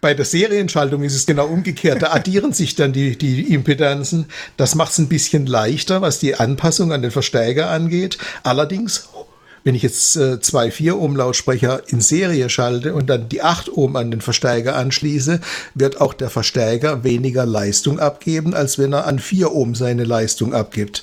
Bei der Serienschaltung ist es genau umgekehrt. Da addieren sich dann die, die Impedanzen. Das macht es ein bisschen leichter, was die Anpassung an den Verstärker angeht. Allerdings, wenn ich jetzt äh, zwei 4 Ohm Lautsprecher in Serie schalte und dann die 8 Ohm an den Verstärker anschließe, wird auch der Verstärker weniger Leistung abgeben, als wenn er an 4 Ohm seine Leistung abgibt.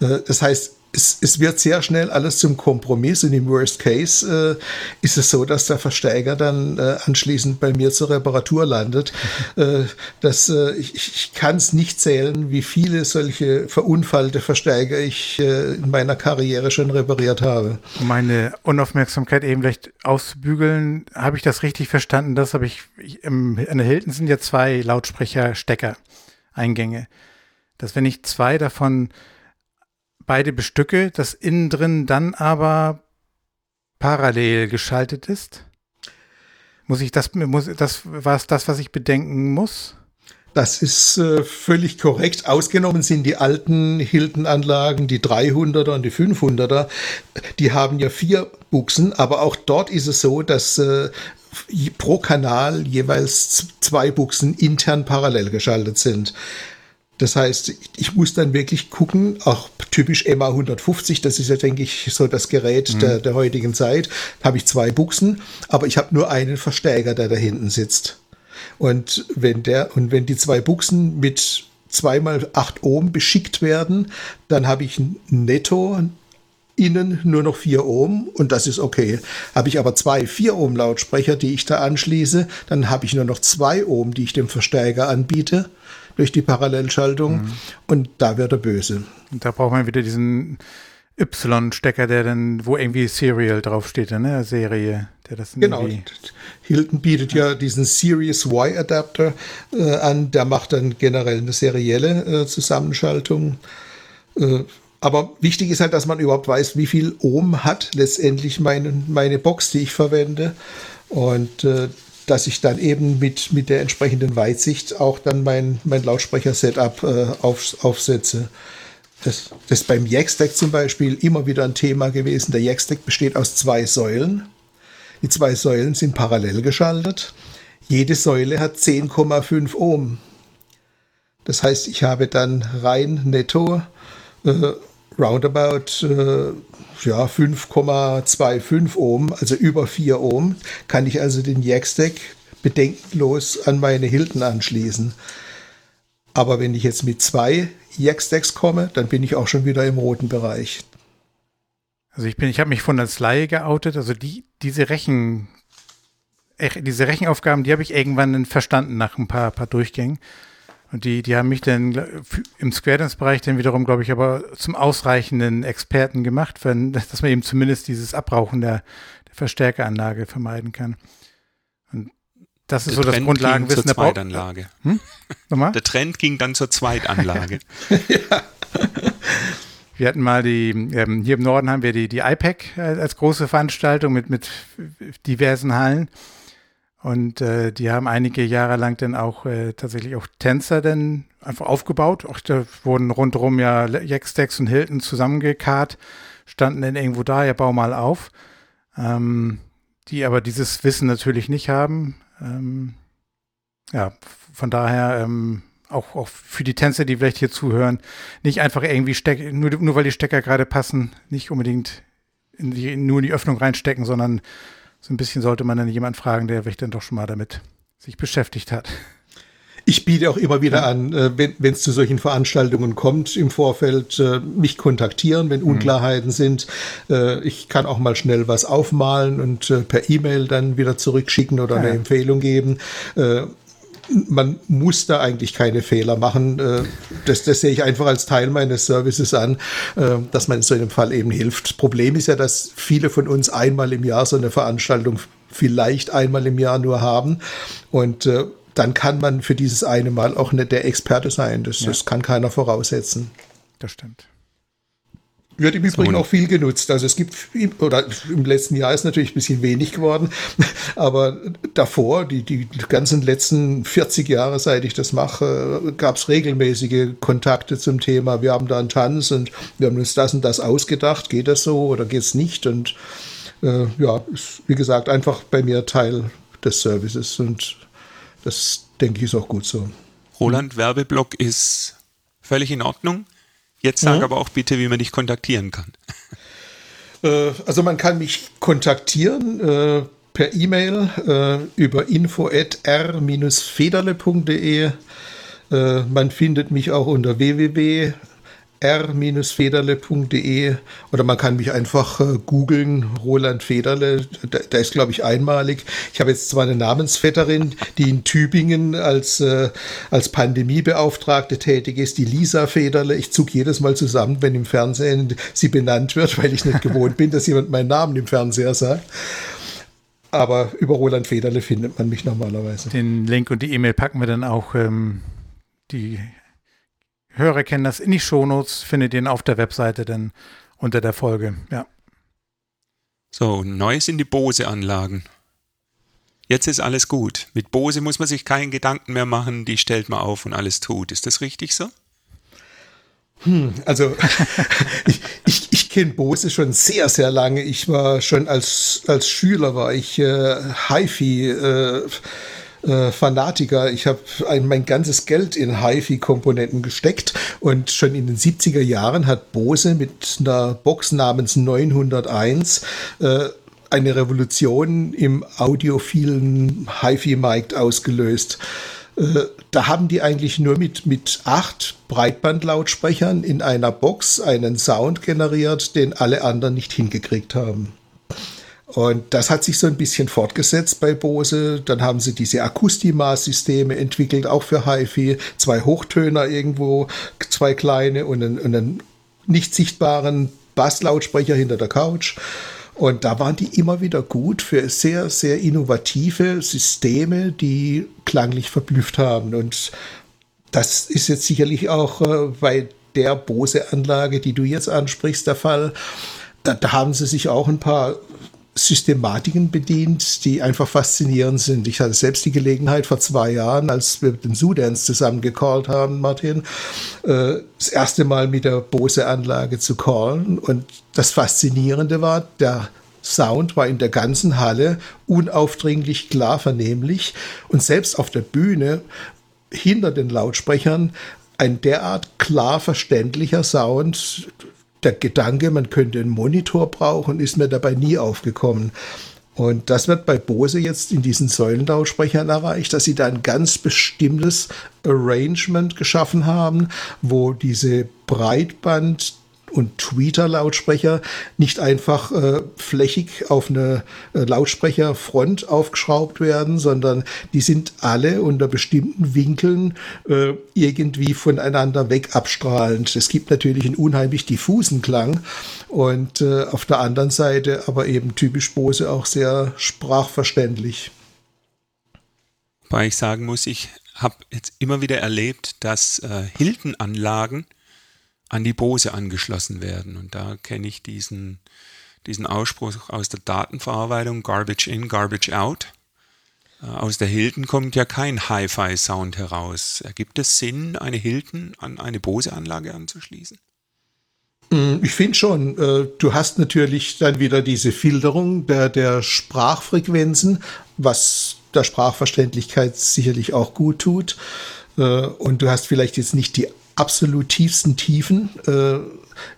Äh, das heißt, es, es, wird sehr schnell alles zum Kompromiss und im Worst Case äh, ist es so, dass der Versteiger dann äh, anschließend bei mir zur Reparatur landet. äh, das, äh, ich ich kann es nicht zählen, wie viele solche verunfallte Versteiger ich äh, in meiner Karriere schon repariert habe. Um meine Unaufmerksamkeit eben vielleicht auszubügeln, habe ich das richtig verstanden? Das habe ich, ich im, in der Hilton sind ja zwei Lautsprecher-Stecker, Eingänge. Dass wenn ich zwei davon beide bestücke, das innen drin dann aber parallel geschaltet ist? Muss ich das, muss, das war es das, was ich bedenken muss? Das ist äh, völlig korrekt. Ausgenommen sind die alten Hilton-Anlagen, die 300er und die 500er. Die haben ja vier Buchsen, aber auch dort ist es so, dass äh, pro Kanal jeweils zwei Buchsen intern parallel geschaltet sind. Das heißt, ich muss dann wirklich gucken, auch typisch MA 150, das ist ja, denke ich, so das Gerät mhm. der, der heutigen Zeit, habe ich zwei Buchsen, aber ich habe nur einen Verstärker, der da hinten sitzt. Und wenn der, und wenn die zwei Buchsen mit zweimal 8 Ohm beschickt werden, dann habe ich netto innen nur noch 4 Ohm und das ist okay. Habe ich aber zwei 4 Ohm Lautsprecher, die ich da anschließe, dann habe ich nur noch 2 Ohm, die ich dem Verstärker anbiete durch die Parallelschaltung mhm. und da wird er böse. Und da braucht man wieder diesen Y-Stecker, der dann, wo irgendwie Serial draufsteht, ne? Serie, der das Genau. Hilton bietet ja diesen Series Y-Adapter äh, an, der macht dann generell eine serielle äh, Zusammenschaltung. Äh, aber wichtig ist halt, dass man überhaupt weiß, wie viel Ohm hat letztendlich meine, meine Box, die ich verwende. Und äh, dass ich dann eben mit, mit der entsprechenden Weitsicht auch dann mein, mein Lautsprecher-Setup äh, auf, aufsetze. Das, das ist beim Jackstack zum Beispiel immer wieder ein Thema gewesen. Der Jackstack besteht aus zwei Säulen. Die zwei Säulen sind parallel geschaltet. Jede Säule hat 10,5 Ohm. Das heißt, ich habe dann rein netto äh, roundabout äh, ja, 5,25 Ohm, also über 4 Ohm, kann ich also den Jackstack bedenkenlos an meine Hilton anschließen. Aber wenn ich jetzt mit zwei Jackstacks komme, dann bin ich auch schon wieder im roten Bereich. Also ich bin, ich habe mich von als Laie geoutet, also die, diese Rechen, diese Rechenaufgaben, die habe ich irgendwann verstanden nach ein paar, paar Durchgängen. Und die, die haben mich dann im Square Dance-Bereich dann wiederum, glaube ich, aber zum ausreichenden Experten gemacht, wenn, dass man eben zumindest dieses Abrauchen der, der Verstärkeranlage vermeiden kann. Und das ist der so das Trend Grundlagenwissen der Zweitanlage. Hm? Nochmal? Der Trend ging dann zur Zweitanlage. ja. Wir hatten mal die, ähm, hier im Norden haben wir die, die IPAC als große Veranstaltung mit, mit diversen Hallen. Und äh, die haben einige Jahre lang dann auch äh, tatsächlich auch Tänzer dann einfach aufgebaut. Auch da wurden rundherum ja Jackstacks und Hilton zusammengekarrt, standen dann irgendwo da, ja, bau mal auf. Ähm, die aber dieses Wissen natürlich nicht haben. Ähm, ja, von daher ähm, auch, auch für die Tänzer, die vielleicht hier zuhören, nicht einfach irgendwie stecken, nur, nur weil die Stecker gerade passen, nicht unbedingt in die, nur in die Öffnung reinstecken, sondern so ein bisschen sollte man dann jemand fragen, der vielleicht dann doch schon mal damit sich beschäftigt hat. Ich biete auch immer wieder an, äh, wenn es zu solchen Veranstaltungen kommt, im Vorfeld äh, mich kontaktieren, wenn mhm. Unklarheiten sind. Äh, ich kann auch mal schnell was aufmalen und per E-Mail dann wieder zurückschicken oder ja. eine Empfehlung geben man muss da eigentlich keine Fehler machen. Äh, das, das sehe ich einfach als Teil meines Services an, äh, dass man in so einem Fall eben hilft. Das Problem ist ja, dass viele von uns einmal im Jahr so eine Veranstaltung vielleicht einmal im Jahr nur haben. Und äh, dann kann man für dieses eine Mal auch nicht der Experte sein. Das, ja. das kann keiner voraussetzen. Das stimmt. Wird im Übrigen auch viel genutzt. Also es gibt, oder im letzten Jahr ist natürlich ein bisschen wenig geworden, aber davor, die, die ganzen letzten 40 Jahre, seit ich das mache, gab es regelmäßige Kontakte zum Thema. Wir haben da einen Tanz und wir haben uns das und das ausgedacht. Geht das so oder geht es nicht? Und äh, ja, ist, wie gesagt, einfach bei mir Teil des Services und das denke ich ist auch gut so. Roland, Werbeblock ist völlig in Ordnung. Jetzt sag mhm. aber auch bitte, wie man dich kontaktieren kann. Äh, also man kann mich kontaktieren äh, per E-Mail äh, über info.r-federle.de. Äh, man findet mich auch unter www r-federle.de oder man kann mich einfach äh, googeln, Roland Federle, der, der ist glaube ich einmalig. Ich habe jetzt zwar eine Namensvetterin, die in Tübingen als, äh, als Pandemiebeauftragte tätig ist, die Lisa Federle. Ich zucke jedes Mal zusammen, wenn im Fernsehen sie benannt wird, weil ich nicht gewohnt bin, dass jemand meinen Namen im Fernseher sagt. Aber über Roland Federle findet man mich normalerweise. Den Link und die E-Mail packen wir dann auch ähm, die Hörer kennen das in die Shownotes, findet ihr auf der Webseite dann unter der Folge, ja. So, neu sind die Bose-Anlagen. Jetzt ist alles gut. Mit Bose muss man sich keinen Gedanken mehr machen, die stellt man auf und alles tut. Ist das richtig so? Hm, also ich, ich, ich kenne Bose schon sehr, sehr lange. Ich war schon als, als Schüler, war ich äh, HiFi. Äh, äh, Fanatiker. Ich habe mein ganzes Geld in HiFi-Komponenten gesteckt und schon in den 70er Jahren hat Bose mit einer Box namens 901 äh, eine Revolution im audiophilen HiFi-Markt ausgelöst. Äh, da haben die eigentlich nur mit, mit acht Breitbandlautsprechern in einer Box einen Sound generiert, den alle anderen nicht hingekriegt haben. Und das hat sich so ein bisschen fortgesetzt bei Bose. Dann haben sie diese Akustima-Systeme entwickelt, auch für HiFi. Zwei Hochtöner irgendwo, zwei kleine und einen, und einen nicht sichtbaren Basslautsprecher hinter der Couch. Und da waren die immer wieder gut für sehr, sehr innovative Systeme, die klanglich verblüfft haben. Und das ist jetzt sicherlich auch äh, bei der Bose-Anlage, die du jetzt ansprichst, der Fall. Da, da, haben sie sich auch ein paar Systematiken bedient, die einfach faszinierend sind. Ich hatte selbst die Gelegenheit vor zwei Jahren, als wir den Sudans zusammen gecallt haben, Martin, äh, das erste Mal mit der Bose-Anlage zu callen. Und das Faszinierende war, der Sound war in der ganzen Halle unaufdringlich klar vernehmlich und selbst auf der Bühne hinter den Lautsprechern ein derart klar verständlicher Sound, der Gedanke, man könnte einen Monitor brauchen, ist mir dabei nie aufgekommen. Und das wird bei Bose jetzt in diesen Säulenlautsprechern erreicht, dass sie da ein ganz bestimmtes Arrangement geschaffen haben, wo diese Breitband und Tweeter-Lautsprecher nicht einfach äh, flächig auf eine äh, Lautsprecherfront aufgeschraubt werden, sondern die sind alle unter bestimmten Winkeln äh, irgendwie voneinander weg abstrahlend. Es gibt natürlich einen unheimlich diffusen Klang und äh, auf der anderen Seite aber eben typisch Bose auch sehr sprachverständlich. Weil ich sagen muss, ich habe jetzt immer wieder erlebt, dass äh, Hilton-Anlagen an die Bose angeschlossen werden. Und da kenne ich diesen, diesen Ausspruch aus der Datenverarbeitung, Garbage in, Garbage out. Äh, aus der Hilton kommt ja kein Hi-Fi-Sound heraus. Ergibt es Sinn, eine Hilton an eine Bose-Anlage anzuschließen? Mm, ich finde schon, äh, du hast natürlich dann wieder diese Filterung der, der Sprachfrequenzen, was der Sprachverständlichkeit sicherlich auch gut tut. Äh, und du hast vielleicht jetzt nicht die absolut tiefsten Tiefen äh,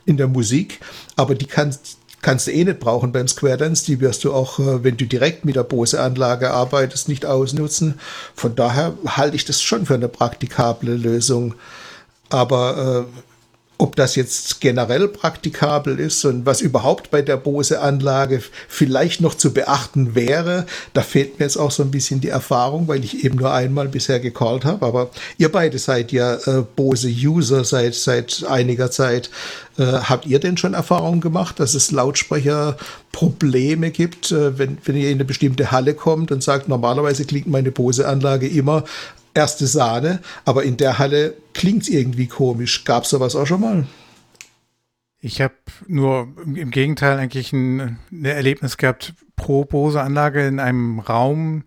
in der Musik, aber die kannst, kannst du eh nicht brauchen beim Square Dance. Die wirst du auch, äh, wenn du direkt mit der Bose-Anlage arbeitest, nicht ausnutzen. Von daher halte ich das schon für eine praktikable Lösung. Aber äh, ob das jetzt generell praktikabel ist und was überhaupt bei der Bose-Anlage vielleicht noch zu beachten wäre, da fehlt mir jetzt auch so ein bisschen die Erfahrung, weil ich eben nur einmal bisher gecallt habe. Aber ihr beide seid ja äh, Bose-User seit, seit einiger Zeit. Äh, habt ihr denn schon Erfahrungen gemacht, dass es Lautsprecherprobleme gibt, äh, wenn, wenn ihr in eine bestimmte Halle kommt und sagt, normalerweise klingt meine Bose-Anlage immer erste Sahne, aber in der Halle klingt es irgendwie komisch. Gab es sowas auch schon mal? Ich habe nur im Gegenteil eigentlich ein, ein Erlebnis gehabt pro Bose-Anlage in einem Raum,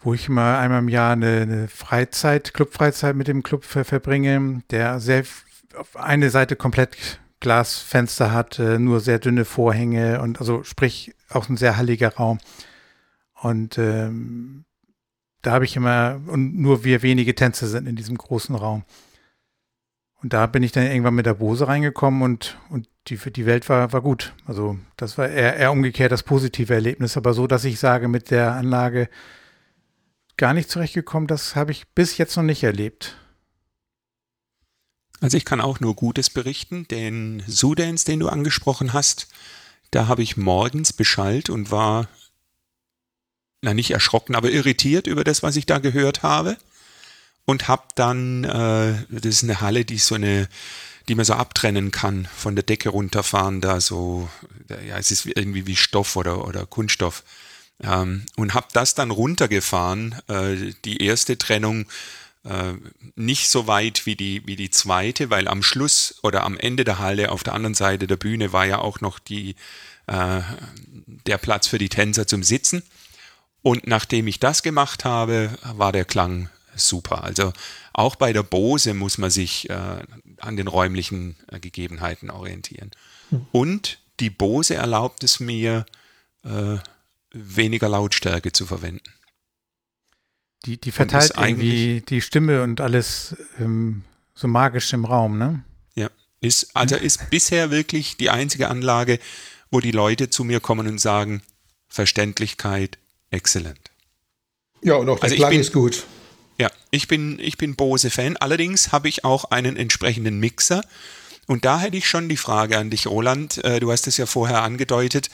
wo ich mal einmal im Jahr eine, eine Freizeit, Clubfreizeit mit dem Club ver verbringe, der sehr auf eine Seite komplett Glasfenster hat, äh, nur sehr dünne Vorhänge und also sprich auch ein sehr halliger Raum. Und ähm, da habe ich immer, und nur wir wenige Tänze sind in diesem großen Raum. Und da bin ich dann irgendwann mit der Bose reingekommen und, und die, die Welt war, war gut. Also das war eher, eher umgekehrt das positive Erlebnis, aber so, dass ich sage, mit der Anlage gar nicht zurechtgekommen, das habe ich bis jetzt noch nicht erlebt. Also ich kann auch nur Gutes berichten. Den Sudans, den du angesprochen hast, da habe ich morgens beschallt und war, na nicht erschrocken, aber irritiert über das, was ich da gehört habe und habe dann, äh, das ist eine Halle, die so eine, die man so abtrennen kann, von der Decke runterfahren, da so, ja, es ist irgendwie wie Stoff oder, oder Kunststoff. Ähm, und habe das dann runtergefahren, äh, die erste Trennung äh, nicht so weit wie die, wie die zweite, weil am Schluss oder am Ende der Halle auf der anderen Seite der Bühne war ja auch noch die, äh, der Platz für die Tänzer zum Sitzen. Und nachdem ich das gemacht habe, war der Klang super. Also auch bei der Bose muss man sich äh, an den räumlichen äh, Gegebenheiten orientieren. Hm. Und die Bose erlaubt es mir, äh, weniger Lautstärke zu verwenden. Die, die verteilt irgendwie die Stimme und alles ähm, so magisch im Raum, ne? Ja, ist, also ist bisher wirklich die einzige Anlage, wo die Leute zu mir kommen und sagen, Verständlichkeit, exzellent. Ja, und auch der also Klang bin, ist gut. Ja, ich bin, ich bin Bose-Fan. Allerdings habe ich auch einen entsprechenden Mixer. Und da hätte ich schon die Frage an dich, Roland. Äh, du hast es ja vorher angedeutet.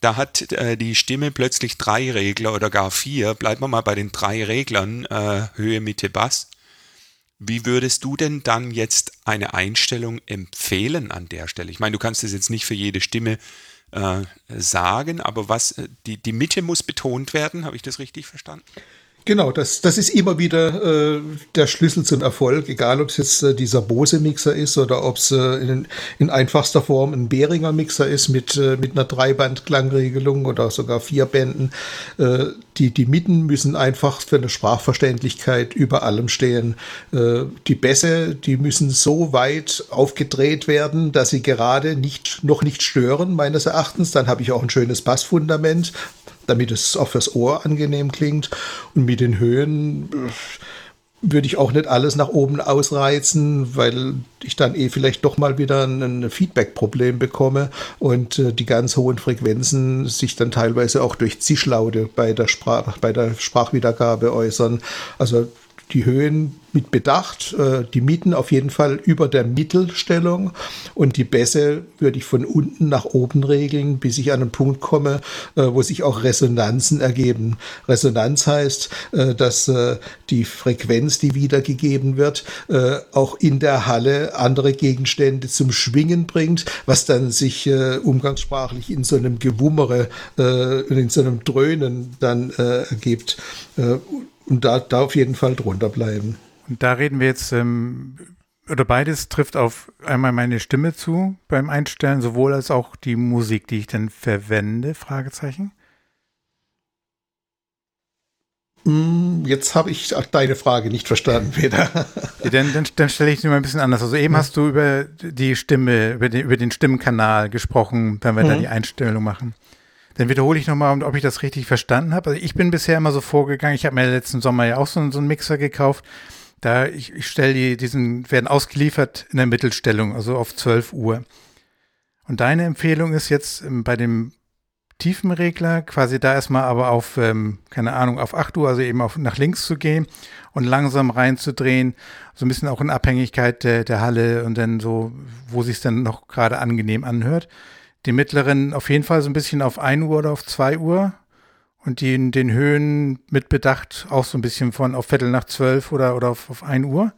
Da hat äh, die Stimme plötzlich drei Regler oder gar vier. Bleiben wir mal bei den drei Reglern, äh, Höhe, Mitte, Bass. Wie würdest du denn dann jetzt eine Einstellung empfehlen an der Stelle? Ich meine, du kannst das jetzt nicht für jede Stimme äh, sagen, aber was, äh, die, die Mitte muss betont werden, habe ich das richtig verstanden? Genau, das, das ist immer wieder äh, der Schlüssel zum Erfolg, egal ob es jetzt äh, dieser Bose-Mixer ist oder ob es äh, in, in, einfachster Form ein Behringer Mixer ist mit, äh, mit einer Dreiband-Klangregelung oder sogar vier Bänden. Äh, die, die Mitten müssen einfach für eine Sprachverständlichkeit über allem stehen. Äh, die Bässe, die müssen so weit aufgedreht werden, dass sie gerade nicht, noch nicht stören, meines Erachtens. Dann habe ich auch ein schönes Bassfundament, damit es auch fürs Ohr angenehm klingt. Und mit den Höhen äh, würde ich auch nicht alles nach oben ausreizen, weil ich dann eh vielleicht doch mal wieder ein Feedback-Problem bekomme und äh, die ganz hohen Frequenzen sich dann teilweise auch durch Zischlaute bei der, Sprach, bei der Sprachwiedergabe äußern. Also die Höhen mit Bedacht, äh, die Mieten auf jeden Fall über der Mittelstellung und die Bässe würde ich von unten nach oben regeln, bis ich an einen Punkt komme, äh, wo sich auch Resonanzen ergeben. Resonanz heißt, äh, dass die Frequenz, die wiedergegeben wird, auch in der Halle andere Gegenstände zum Schwingen bringt, was dann sich umgangssprachlich in so einem Gewummere, in so einem Dröhnen dann ergibt. Und da, da auf jeden Fall drunter bleiben. Und da reden wir jetzt, ähm, oder beides trifft auf einmal meine Stimme zu beim Einstellen, sowohl als auch die Musik, die ich dann verwende, Fragezeichen. Hm, jetzt habe ich deine Frage nicht verstanden, Peter. Dann, dann, dann stelle ich sie mal ein bisschen anders. Also eben mhm. hast du über die Stimme, über den, über den Stimmenkanal gesprochen, wenn wir mhm. da die Einstellung machen. Dann wiederhole ich nochmal, ob ich das richtig verstanden habe. Also ich bin bisher immer so vorgegangen, ich habe mir letzten Sommer ja auch so, so einen Mixer gekauft. Da ich, ich stelle die, diesen, werden ausgeliefert in der Mittelstellung, also auf 12 Uhr. Und deine Empfehlung ist jetzt ähm, bei dem Tiefenregler quasi da erstmal aber auf, ähm, keine Ahnung, auf 8 Uhr, also eben auf nach links zu gehen und langsam reinzudrehen, so ein bisschen auch in Abhängigkeit der, der Halle und dann so, wo sich dann noch gerade angenehm anhört die mittleren auf jeden Fall so ein bisschen auf 1 Uhr oder auf 2 Uhr und die in den Höhen mit Bedacht auch so ein bisschen von auf Viertel nach 12 oder, oder auf, auf 1 Uhr.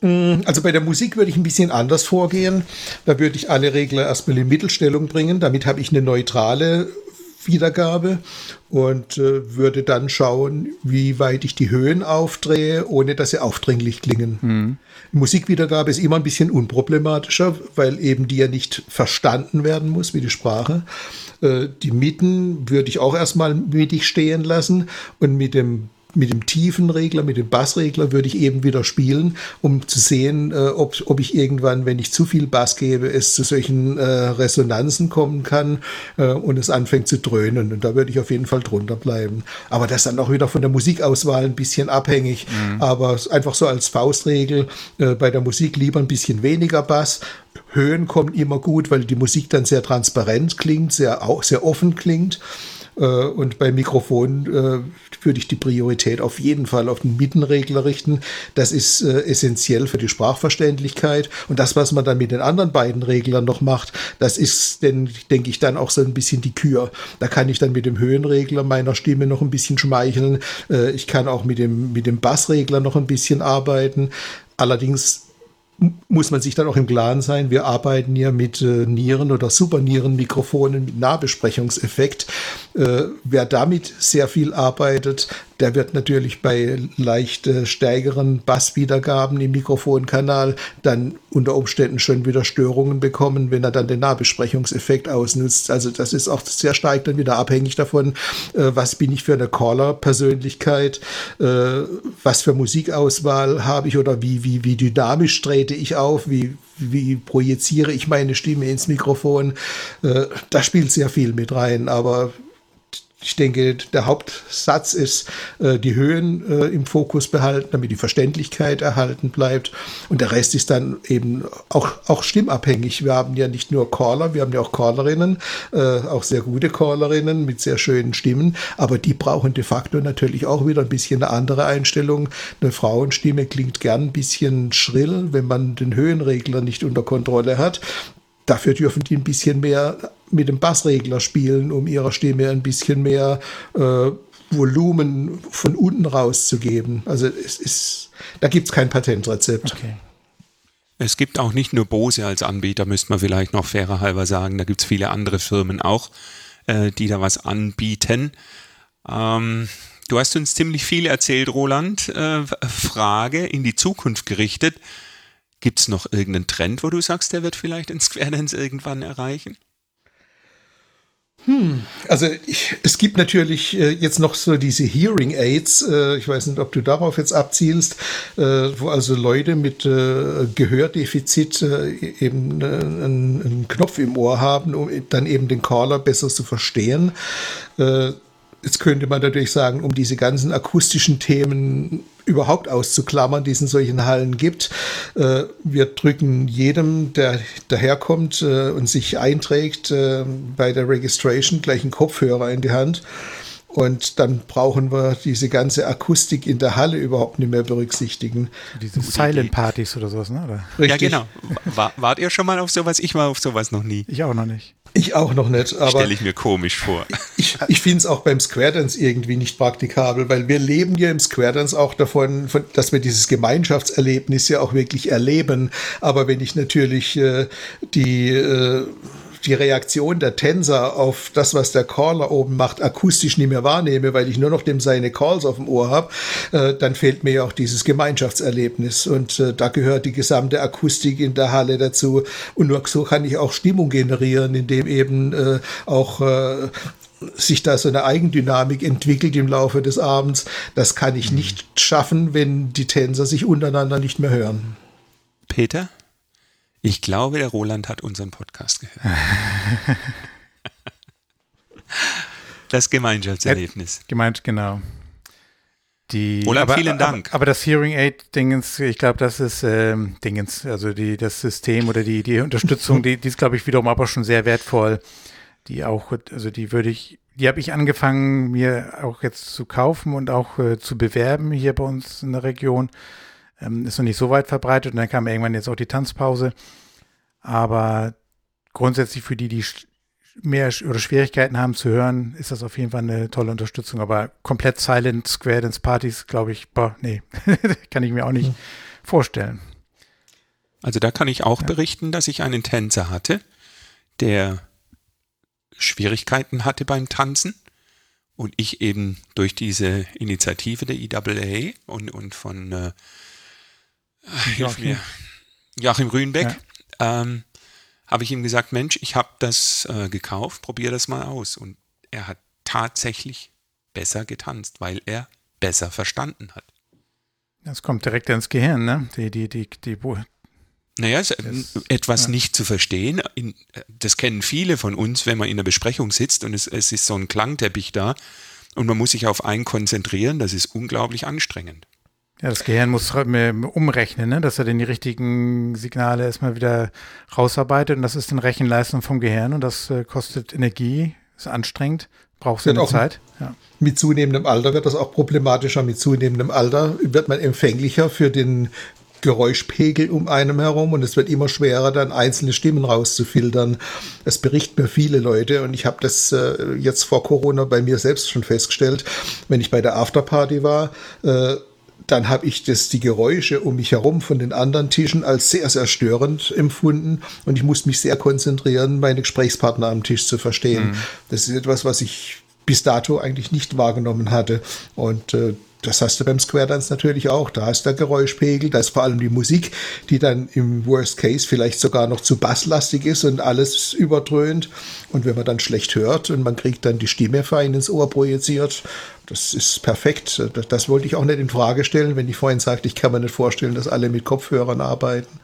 Mm, also bei der Musik würde ich ein bisschen anders vorgehen. Da würde ich alle Regler erstmal in Mittelstellung bringen. Damit habe ich eine neutrale Wiedergabe und äh, würde dann schauen, wie weit ich die Höhen aufdrehe, ohne dass sie aufdringlich klingen. Mhm. Musikwiedergabe ist immer ein bisschen unproblematischer, weil eben die ja nicht verstanden werden muss wie die Sprache. Äh, die Mitten würde ich auch erstmal mittig stehen lassen und mit dem mit dem tiefen Regler, mit dem Bassregler würde ich eben wieder spielen, um zu sehen, äh, ob, ob ich irgendwann, wenn ich zu viel Bass gebe, es zu solchen äh, Resonanzen kommen kann äh, und es anfängt zu dröhnen. Und da würde ich auf jeden Fall drunter bleiben. Aber das ist dann auch wieder von der Musikauswahl ein bisschen abhängig. Mhm. Aber einfach so als Faustregel äh, bei der Musik lieber ein bisschen weniger Bass. Höhen kommen immer gut, weil die Musik dann sehr transparent klingt, sehr, auch sehr offen klingt. Äh, und beim Mikrofon äh, würde ich die Priorität auf jeden Fall auf den Mittenregler richten. Das ist äh, essentiell für die Sprachverständlichkeit. Und das, was man dann mit den anderen beiden Reglern noch macht, das ist, denn, denke ich, dann auch so ein bisschen die Kür. Da kann ich dann mit dem Höhenregler meiner Stimme noch ein bisschen schmeicheln. ich kann auch mit dem, mit dem Bassregler noch ein bisschen arbeiten. Allerdings muss man sich dann auch im Klaren sein, wir arbeiten hier mit äh, Nieren- oder Supernierenmikrofonen mit Nahbesprechungseffekt. Äh, wer damit sehr viel arbeitet, der wird natürlich bei leicht äh, stärkeren Basswiedergaben im Mikrofonkanal dann unter Umständen schon wieder Störungen bekommen, wenn er dann den Nahbesprechungseffekt ausnutzt. Also das ist auch sehr stark dann wieder abhängig davon, äh, was bin ich für eine Caller-Persönlichkeit, äh, was für Musikauswahl habe ich oder wie, wie, wie dynamisch trete ich auf, wie, wie projiziere ich meine Stimme ins Mikrofon. Äh, da spielt sehr viel mit rein, aber ich denke, der Hauptsatz ist, äh, die Höhen äh, im Fokus behalten, damit die Verständlichkeit erhalten bleibt. Und der Rest ist dann eben auch, auch stimmabhängig. Wir haben ja nicht nur Caller, wir haben ja auch Callerinnen, äh, auch sehr gute Callerinnen mit sehr schönen Stimmen. Aber die brauchen de facto natürlich auch wieder ein bisschen eine andere Einstellung. Eine Frauenstimme klingt gern ein bisschen schrill, wenn man den Höhenregler nicht unter Kontrolle hat. Dafür dürfen die ein bisschen mehr mit dem Bassregler spielen, um ihrer Stimme ein bisschen mehr äh, Volumen von unten rauszugeben. Also es ist, da gibt es kein Patentrezept. Okay. Es gibt auch nicht nur Bose als Anbieter, müsste man vielleicht noch fairer halber sagen. Da gibt es viele andere Firmen auch, äh, die da was anbieten. Ähm, du hast uns ziemlich viel erzählt, Roland. Äh, Frage in die Zukunft gerichtet. Gibt es noch irgendeinen Trend, wo du sagst, der wird vielleicht in Square Dance irgendwann erreichen? Hm, also ich, es gibt natürlich äh, jetzt noch so diese Hearing Aids, äh, ich weiß nicht, ob du darauf jetzt abzielst, äh, wo also Leute mit äh, Gehördefizit äh, eben äh, einen, einen, Knopf im Ohr haben, um dann eben den Caller besser zu verstehen. Jetzt könnte man natürlich sagen, um diese ganzen akustischen Themen überhaupt auszuklammern, die es in solchen Hallen gibt. Äh, wir drücken jedem, der daherkommt äh, und sich einträgt, äh, bei der Registration gleich einen Kopfhörer in die Hand. Und dann brauchen wir diese ganze Akustik in der Halle überhaupt nicht mehr berücksichtigen. Diese Silent Partys oder sowas, ne? Oder? Richtig. Ja, genau. War, wart ihr schon mal auf sowas? Ich war auf sowas noch nie. Ich auch noch nicht. Ich auch noch nicht. Aber Stelle ich mir komisch vor. Ich, ich finde es auch beim Square Dance irgendwie nicht praktikabel, weil wir leben ja im Square Dance auch davon, von, dass wir dieses Gemeinschaftserlebnis ja auch wirklich erleben. Aber wenn ich natürlich äh, die äh, die Reaktion der Tänzer auf das, was der Caller oben macht, akustisch nicht mehr wahrnehme, weil ich nur noch dem seine Calls auf dem Ohr habe, äh, dann fehlt mir ja auch dieses Gemeinschaftserlebnis. Und äh, da gehört die gesamte Akustik in der Halle dazu. Und nur so kann ich auch Stimmung generieren, indem eben äh, auch äh, sich da so eine Eigendynamik entwickelt im Laufe des Abends. Das kann ich nicht schaffen, wenn die Tänzer sich untereinander nicht mehr hören. Peter? Ich glaube, der Roland hat unseren Podcast gehört. das Gemeinschaftserlebnis. Gemeint, genau. Die, Roland, aber, vielen Dank. Aber, aber, das Hearing Aid Dingens, ich glaube, das ist ähm, Dingens, also die, das System oder die, die Unterstützung, die, die ist, glaube ich, wiederum aber schon sehr wertvoll. Die auch, also die würde ich, die habe ich angefangen, mir auch jetzt zu kaufen und auch äh, zu bewerben hier bei uns in der Region. Ähm, ist noch nicht so weit verbreitet und dann kam irgendwann jetzt auch die Tanzpause. Aber grundsätzlich für die, die mehr oder Schwierigkeiten haben zu hören, ist das auf jeden Fall eine tolle Unterstützung. Aber komplett Silent Square Dance Partys, glaube ich, boah, nee, kann ich mir auch nicht hm. vorstellen. Also da kann ich auch ja. berichten, dass ich einen Tänzer hatte, der Schwierigkeiten hatte beim Tanzen und ich eben durch diese Initiative der IAA und, und von äh, Joachim. Mir, Joachim Rühnbeck, ja. ähm, habe ich ihm gesagt, Mensch, ich habe das äh, gekauft, probier das mal aus. Und er hat tatsächlich besser getanzt, weil er besser verstanden hat. Das kommt direkt ins Gehirn, ne? Die, die, die, die, naja, das, etwas ja. nicht zu verstehen, das kennen viele von uns, wenn man in einer Besprechung sitzt und es, es ist so ein Klangteppich da und man muss sich auf einen konzentrieren, das ist unglaublich anstrengend. Ja, das Gehirn muss umrechnen, ne? dass er dann die richtigen Signale erstmal wieder rausarbeitet und das ist dann Rechenleistung vom Gehirn und das äh, kostet Energie, ist anstrengend, braucht seine Zeit. Ja. Mit zunehmendem Alter wird das auch problematischer. Mit zunehmendem Alter wird man empfänglicher für den Geräuschpegel um einem herum und es wird immer schwerer, dann einzelne Stimmen rauszufiltern. Das berichten mir viele Leute und ich habe das äh, jetzt vor Corona bei mir selbst schon festgestellt, wenn ich bei der Afterparty war. Äh, dann habe ich das, die Geräusche um mich herum von den anderen Tischen als sehr, sehr störend empfunden und ich musste mich sehr konzentrieren, meine Gesprächspartner am Tisch zu verstehen. Mhm. Das ist etwas, was ich bis dato eigentlich nicht wahrgenommen hatte. Und äh, das hast du beim Square Dance natürlich auch. Da ist der Geräuschpegel, da ist vor allem die Musik, die dann im Worst Case vielleicht sogar noch zu basslastig ist und alles überdröhnt. Und wenn man dann schlecht hört und man kriegt dann die Stimme fein ins Ohr projiziert, das ist perfekt. Das, wollte ich auch nicht in Frage stellen, wenn ich vorhin sagte, ich kann mir nicht vorstellen, dass alle mit Kopfhörern arbeiten.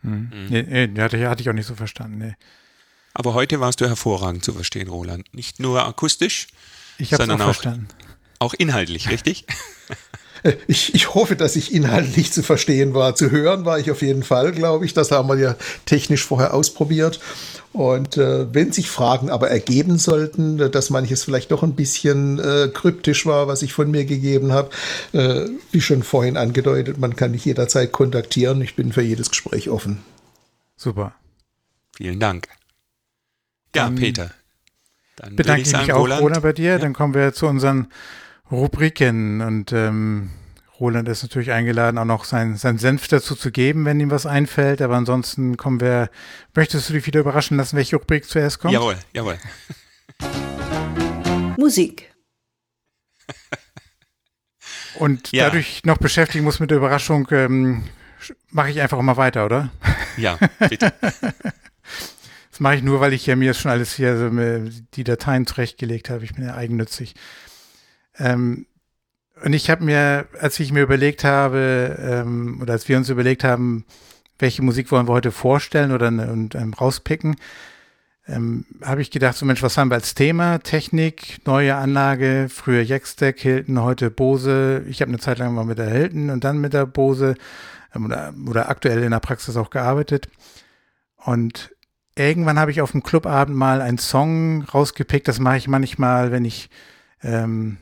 Hm. Nee, nee, hatte, hatte ich auch nicht so verstanden. Nee. Aber heute warst du hervorragend zu verstehen, Roland. Nicht nur akustisch, ich sondern auch, verstanden. Auch inhaltlich, richtig? Ich, ich hoffe, dass ich inhaltlich zu verstehen war. Zu hören war ich auf jeden Fall, glaube ich. Das haben wir ja technisch vorher ausprobiert. Und äh, wenn sich Fragen aber ergeben sollten, dass manches vielleicht doch ein bisschen äh, kryptisch war, was ich von mir gegeben habe, äh, wie schon vorhin angedeutet, man kann mich jederzeit kontaktieren. Ich bin für jedes Gespräch offen. Super. Vielen Dank. Ja, um, Peter. Dann bedanke ich, mich auch, Roland, Roland bei dir. Ja. Dann kommen wir zu unseren Rubriken und ähm, Roland ist natürlich eingeladen, auch noch sein, sein Senf dazu zu geben, wenn ihm was einfällt. Aber ansonsten kommen wir. Möchtest du dich wieder überraschen lassen, welche Rubrik zuerst kommt? Jawohl, jawohl. Musik. Und ja. dadurch noch beschäftigen muss mit der Überraschung, ähm, mache ich einfach mal weiter, oder? Ja, bitte. Das mache ich nur, weil ich ja mir schon alles hier so die Dateien zurechtgelegt habe. Ich bin ja eigennützig. Ähm, und ich habe mir, als ich mir überlegt habe, ähm, oder als wir uns überlegt haben, welche Musik wollen wir heute vorstellen oder und, ähm, rauspicken, ähm, habe ich gedacht, so Mensch, was haben wir als Thema? Technik, neue Anlage, früher Jackstack, Hilton, heute Bose. Ich habe eine Zeit lang mal mit der Hilton und dann mit der Bose ähm, oder, oder aktuell in der Praxis auch gearbeitet. Und irgendwann habe ich auf dem Clubabend mal einen Song rausgepickt. Das mache ich manchmal, wenn ich ähm,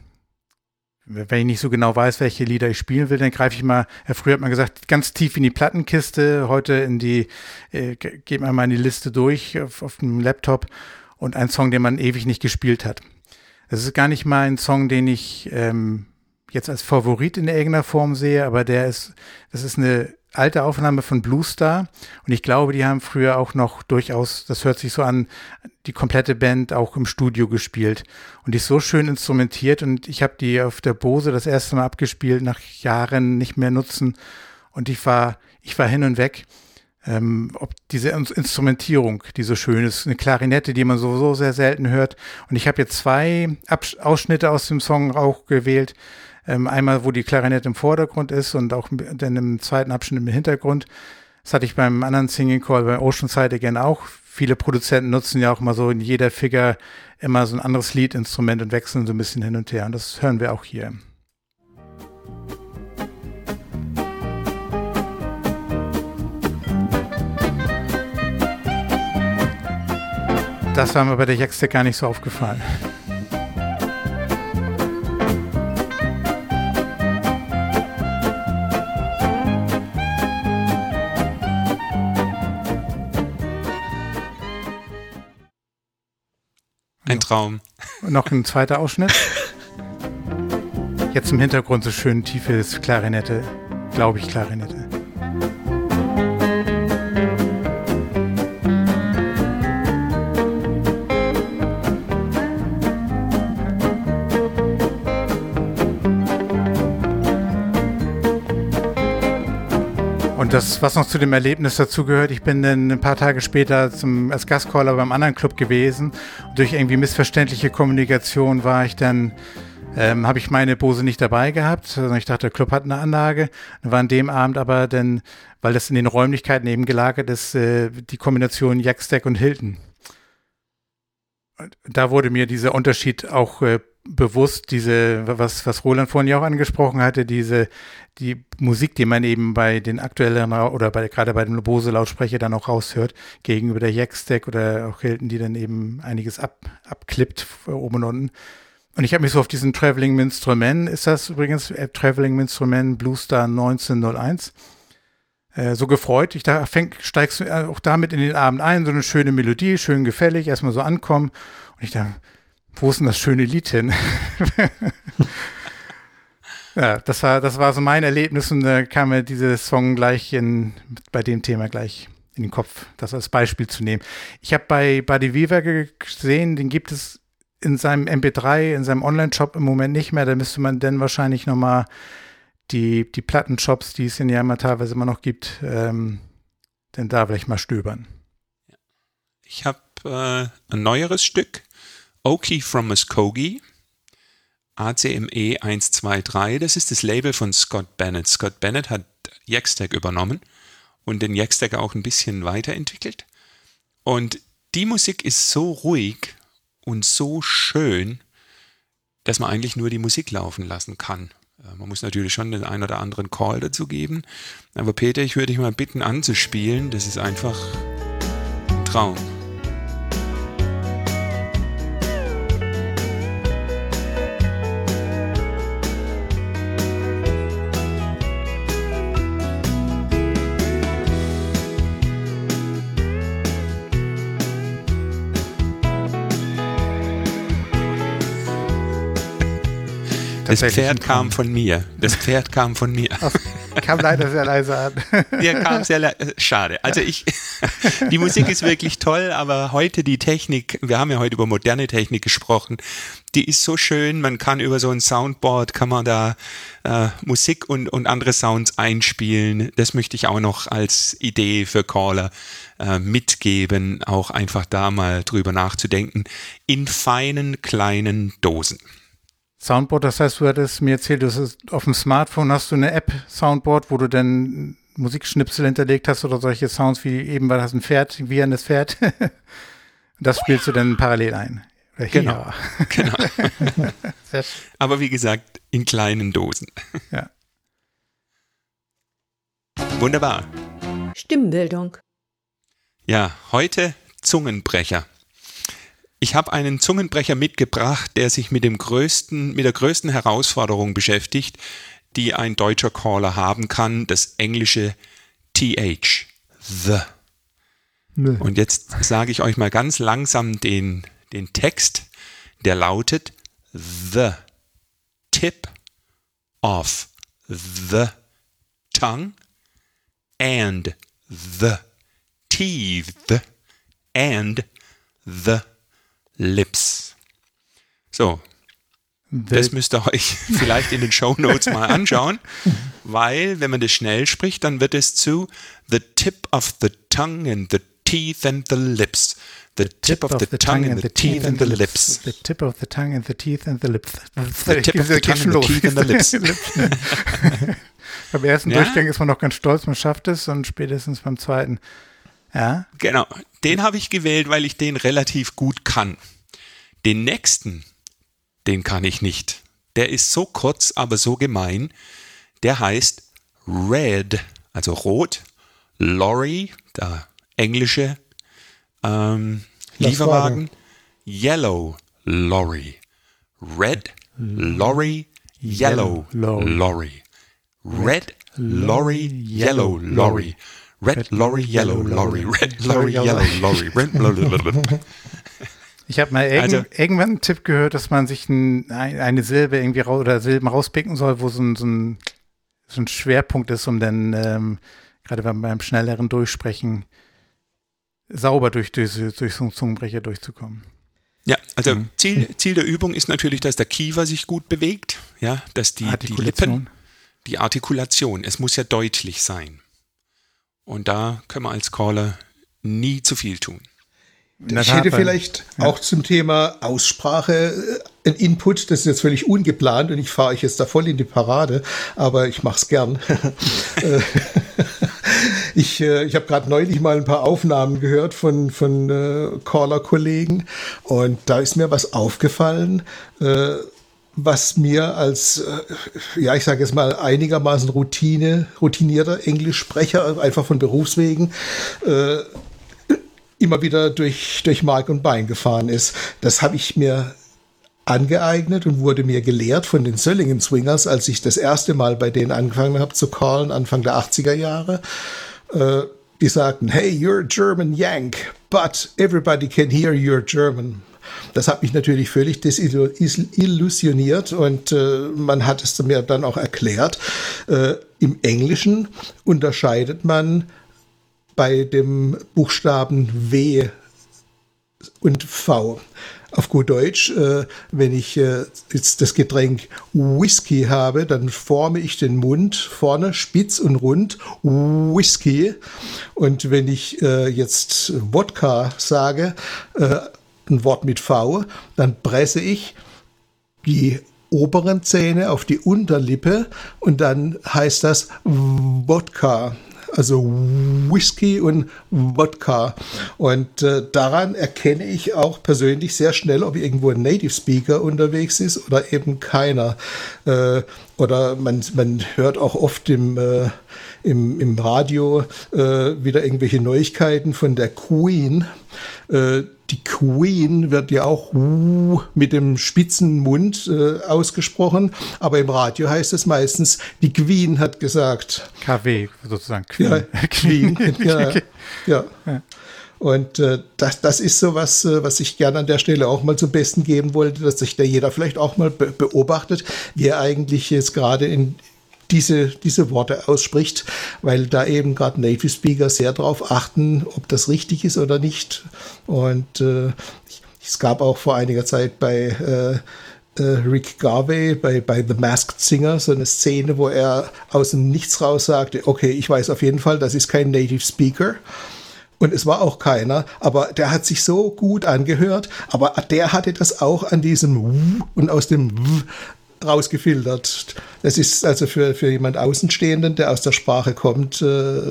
wenn ich nicht so genau weiß, welche Lieder ich spielen will, dann greife ich mal, ja, früher hat man gesagt, ganz tief in die Plattenkiste, heute in die, äh, geht man mal in die Liste durch auf, auf dem Laptop und ein Song, den man ewig nicht gespielt hat. Das ist gar nicht mal ein Song, den ich ähm, jetzt als Favorit in irgendeiner Form sehe, aber der ist, das ist eine alte Aufnahme von Blue Star und ich glaube, die haben früher auch noch durchaus, das hört sich so an, die komplette Band auch im Studio gespielt und die ist so schön instrumentiert und ich habe die auf der Bose das erste Mal abgespielt, nach Jahren nicht mehr nutzen und ich war, ich war hin und weg. Ähm, ob diese Instrumentierung, die so schön ist, eine Klarinette, die man sowieso sehr selten hört. Und ich habe jetzt zwei Abs Ausschnitte aus dem Song auch gewählt. Ähm, einmal, wo die Klarinette im Vordergrund ist und auch dann im zweiten Abschnitt im Hintergrund. Das hatte ich beim anderen Singing Call bei Oceanside Again auch. Viele Produzenten nutzen ja auch mal so in jeder Figure immer so ein anderes Liedinstrument und wechseln so ein bisschen hin und her. Und das hören wir auch hier. Das war mir bei der Jackstack gar nicht so aufgefallen. Ein Traum. Und noch ein zweiter Ausschnitt. Jetzt im Hintergrund so schön tiefes Klarinette, glaube ich, Klarinette. Und das, was noch zu dem Erlebnis dazugehört, ich bin dann ein paar Tage später zum, als Gastcaller beim anderen Club gewesen. Und durch irgendwie missverständliche Kommunikation war ich dann, ähm, habe ich meine Bose nicht dabei gehabt, sondern ich dachte, der Club hat eine Anlage. Dann war an dem Abend aber dann, weil das in den Räumlichkeiten eben gelagert ist, äh, die Kombination Jackstack und Hilton. Und da wurde mir dieser Unterschied auch äh, bewusst diese, was, was Roland vorhin ja auch angesprochen hatte, diese, die Musik, die man eben bei den aktuellen oder bei, gerade bei dem Bose-Lautsprecher dann auch raushört, gegenüber der Jackstack oder auch Hilton, die dann eben einiges ab, abklippt, oben und unten. Und ich habe mich so auf diesen Traveling Minstrument, ist das übrigens, äh, Traveling Minstrument Bluestar 1901, äh, so gefreut. Ich da fäng, steigst du auch damit in den Abend ein, so eine schöne Melodie, schön gefällig, erstmal so ankommen. Und ich dachte, wo ist denn das schöne Lied hin? ja, das war, das war so mein Erlebnis und da kam mir dieser Song gleich in, bei dem Thema gleich in den Kopf, das als Beispiel zu nehmen. Ich habe bei Buddy Weaver gesehen, den gibt es in seinem MP3, in seinem Online-Shop im Moment nicht mehr. Da müsste man dann wahrscheinlich nochmal die, die Plattenshops, die es in ja immer teilweise immer noch gibt, ähm, denn da vielleicht mal stöbern. Ich habe äh, ein neueres Stück Oki from Muskogee, ACME 123, das ist das Label von Scott Bennett. Scott Bennett hat Jackstack übernommen und den Jackstack auch ein bisschen weiterentwickelt. Und die Musik ist so ruhig und so schön, dass man eigentlich nur die Musik laufen lassen kann. Äh, man muss natürlich schon den einen oder anderen Call dazu geben. Aber Peter, ich würde dich mal bitten anzuspielen. Das ist einfach ein Traum. Das Pferd kam von mir. Das Pferd kam von mir. kam leider sehr leise an. Ja, kam sehr leise. Schade. Also ich, die Musik ist wirklich toll, aber heute die Technik, wir haben ja heute über moderne Technik gesprochen, die ist so schön, man kann über so ein Soundboard, kann man da äh, Musik und, und andere Sounds einspielen. Das möchte ich auch noch als Idee für Caller äh, mitgeben, auch einfach da mal drüber nachzudenken, in feinen kleinen Dosen. Soundboard, das heißt, du hattest mir erzählt, du hast auf dem Smartphone hast du eine App Soundboard, wo du dann Musikschnipsel hinterlegt hast oder solche Sounds wie eben, weil das ein Pferd, wie ein das Pferd. das spielst du dann parallel ein. Genau. genau. Aber wie gesagt, in kleinen Dosen. Ja. Wunderbar. Stimmbildung. Ja, heute Zungenbrecher. Ich habe einen Zungenbrecher mitgebracht, der sich mit dem größten, mit der größten Herausforderung beschäftigt, die ein deutscher Caller haben kann, das englische TH. The. Nee. Und jetzt sage ich euch mal ganz langsam den, den Text, der lautet The tip of the tongue and the teeth and the Lips. So. Das müsst ihr euch vielleicht in den Show Notes mal anschauen, weil wenn man das schnell spricht, dann wird es zu the tip of the tongue and the teeth and the lips. The tip of the tongue and the teeth and the lips. The tip of the tongue and the teeth and the lips. The tip of the tongue and the teeth and the lips. beim ersten ja? Durchgang ist man noch ganz stolz, man schafft es und spätestens beim zweiten. Ja. Genau. Den habe ich gewählt, weil ich den relativ gut kann. Den nächsten, den kann ich nicht. Der ist so kurz, aber so gemein. Der heißt Red, also rot, Lorry, der englische ähm, Lieferwagen, Yellow Lorry. Red Lorry, Yellow Lorry. Red Lorry, Yellow Lorry. Red Lorry, Yellow Lorry. Red Lorry, Yellow Lorry. Red Lorry. Ich habe mal irgend, also, irgendwann einen Tipp gehört, dass man sich ein, eine Silbe irgendwie raus, oder Silben rauspicken soll, wo so ein, so ein, so ein Schwerpunkt ist, um dann ähm, gerade beim, beim schnelleren Durchsprechen sauber durch, durch, durch so einen Zungenbrecher durchzukommen. Ja, also mhm. Ziel, Ziel der Übung ist natürlich, dass der Kiefer sich gut bewegt, ja, dass die, die Lippen, die Artikulation, es muss ja deutlich sein. Und da können wir als Caller nie zu viel tun. Ich hätte vielleicht ja. auch zum Thema Aussprache äh, ein Input, das ist jetzt völlig ungeplant und ich fahre euch jetzt da voll in die Parade, aber ich mache es gern. Äh, ich äh, ich habe gerade neulich mal ein paar Aufnahmen gehört von, von äh, Caller-Kollegen und da ist mir was aufgefallen, äh, was mir als, ja, ich sage jetzt mal, einigermaßen Routine, routinierter Englischsprecher, einfach von Berufswegen, äh, immer wieder durch, durch Mark und Bein gefahren ist. Das habe ich mir angeeignet und wurde mir gelehrt von den Söllingen Swingers, als ich das erste Mal bei denen angefangen habe zu callen, Anfang der 80er Jahre. Äh, die sagten, hey, you're a German Yank, but everybody can hear you're German. Das hat mich natürlich völlig desillusioniert und äh, man hat es mir dann auch erklärt. Äh, Im Englischen unterscheidet man bei dem Buchstaben W und V. Auf gut Deutsch, äh, wenn ich äh, jetzt das Getränk Whisky habe, dann forme ich den Mund vorne spitz und rund Whisky. Und wenn ich äh, jetzt Wodka sage, äh, ein Wort mit V, dann presse ich die oberen Zähne auf die Unterlippe und dann heißt das Wodka also Whisky und Wodka. Und äh, daran erkenne ich auch persönlich sehr schnell, ob irgendwo ein Native Speaker unterwegs ist oder eben keiner. Äh, oder man, man hört auch oft im, äh, im, im Radio äh, wieder irgendwelche Neuigkeiten von der Queen. Die Queen wird ja auch mit dem spitzen Mund äh, ausgesprochen, aber im Radio heißt es meistens, die Queen hat gesagt. KW sozusagen. Queen. Ja, Queen. ja, ja. ja. Und äh, das, das ist so was, äh, was ich gerne an der Stelle auch mal zum Besten geben wollte, dass sich da jeder vielleicht auch mal be beobachtet, wie er eigentlich jetzt gerade in, diese, diese Worte ausspricht, weil da eben gerade Native Speaker sehr darauf achten, ob das richtig ist oder nicht. Und äh, es gab auch vor einiger Zeit bei äh, äh, Rick Garvey bei, bei The Masked Singer so eine Szene, wo er aus dem Nichts raus sagte, okay, ich weiß auf jeden Fall, das ist kein Native Speaker. Und es war auch keiner, aber der hat sich so gut angehört, aber der hatte das auch an diesem und aus dem rausgefiltert. Das ist also für, für jemand Außenstehenden, der aus der Sprache kommt, äh,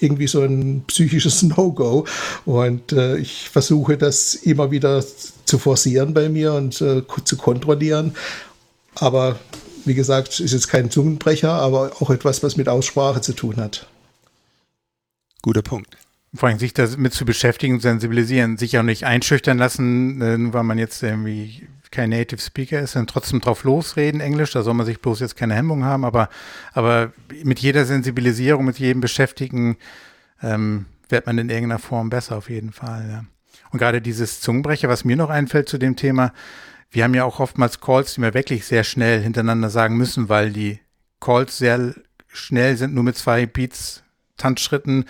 irgendwie so ein psychisches No-Go. Und äh, ich versuche das immer wieder zu forcieren bei mir und äh, zu kontrollieren. Aber wie gesagt, ist jetzt kein Zungenbrecher, aber auch etwas, was mit Aussprache zu tun hat. Guter Punkt. Vor allem sich damit zu beschäftigen sensibilisieren, sich auch nicht einschüchtern lassen, nur weil man jetzt irgendwie kein Native Speaker ist, dann trotzdem drauf losreden, Englisch, da soll man sich bloß jetzt keine Hemmung haben, aber, aber mit jeder Sensibilisierung, mit jedem Beschäftigen ähm, wird man in irgendeiner Form besser auf jeden Fall. Ja. Und gerade dieses Zungenbrecher, was mir noch einfällt zu dem Thema, wir haben ja auch oftmals Calls, die wir wirklich sehr schnell hintereinander sagen müssen, weil die Calls sehr schnell sind, nur mit zwei Beats, Tanzschritten.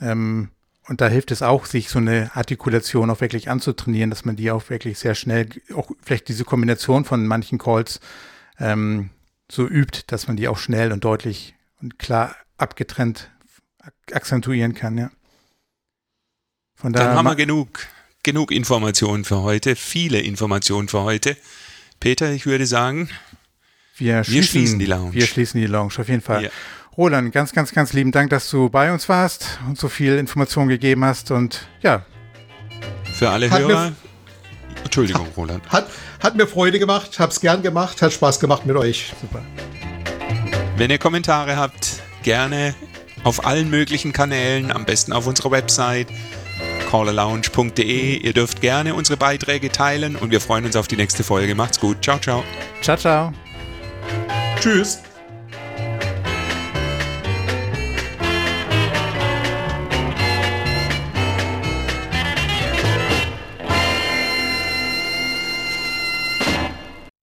Ähm, und da hilft es auch, sich so eine Artikulation auch wirklich anzutrainieren, dass man die auch wirklich sehr schnell, auch vielleicht diese Kombination von manchen Calls ähm, so übt, dass man die auch schnell und deutlich und klar abgetrennt akzentuieren kann, ja. Von Dann haben wir genug, genug Informationen für heute, viele Informationen für heute. Peter, ich würde sagen, wir, wir schließen, schließen, die Lounge. Wir schließen die Lounge, auf jeden Fall. Ja. Roland, ganz, ganz, ganz lieben Dank, dass du bei uns warst und so viel Information gegeben hast und ja. Für alle hat Hörer. Entschuldigung, Roland. Hat, hat mir Freude gemacht, hab's gern gemacht, hat Spaß gemacht mit euch. Super. Wenn ihr Kommentare habt, gerne auf allen möglichen Kanälen, am besten auf unserer Website callerlounge.de. Ihr dürft gerne unsere Beiträge teilen und wir freuen uns auf die nächste Folge. Macht's gut. Ciao, ciao. Ciao, ciao. Tschüss.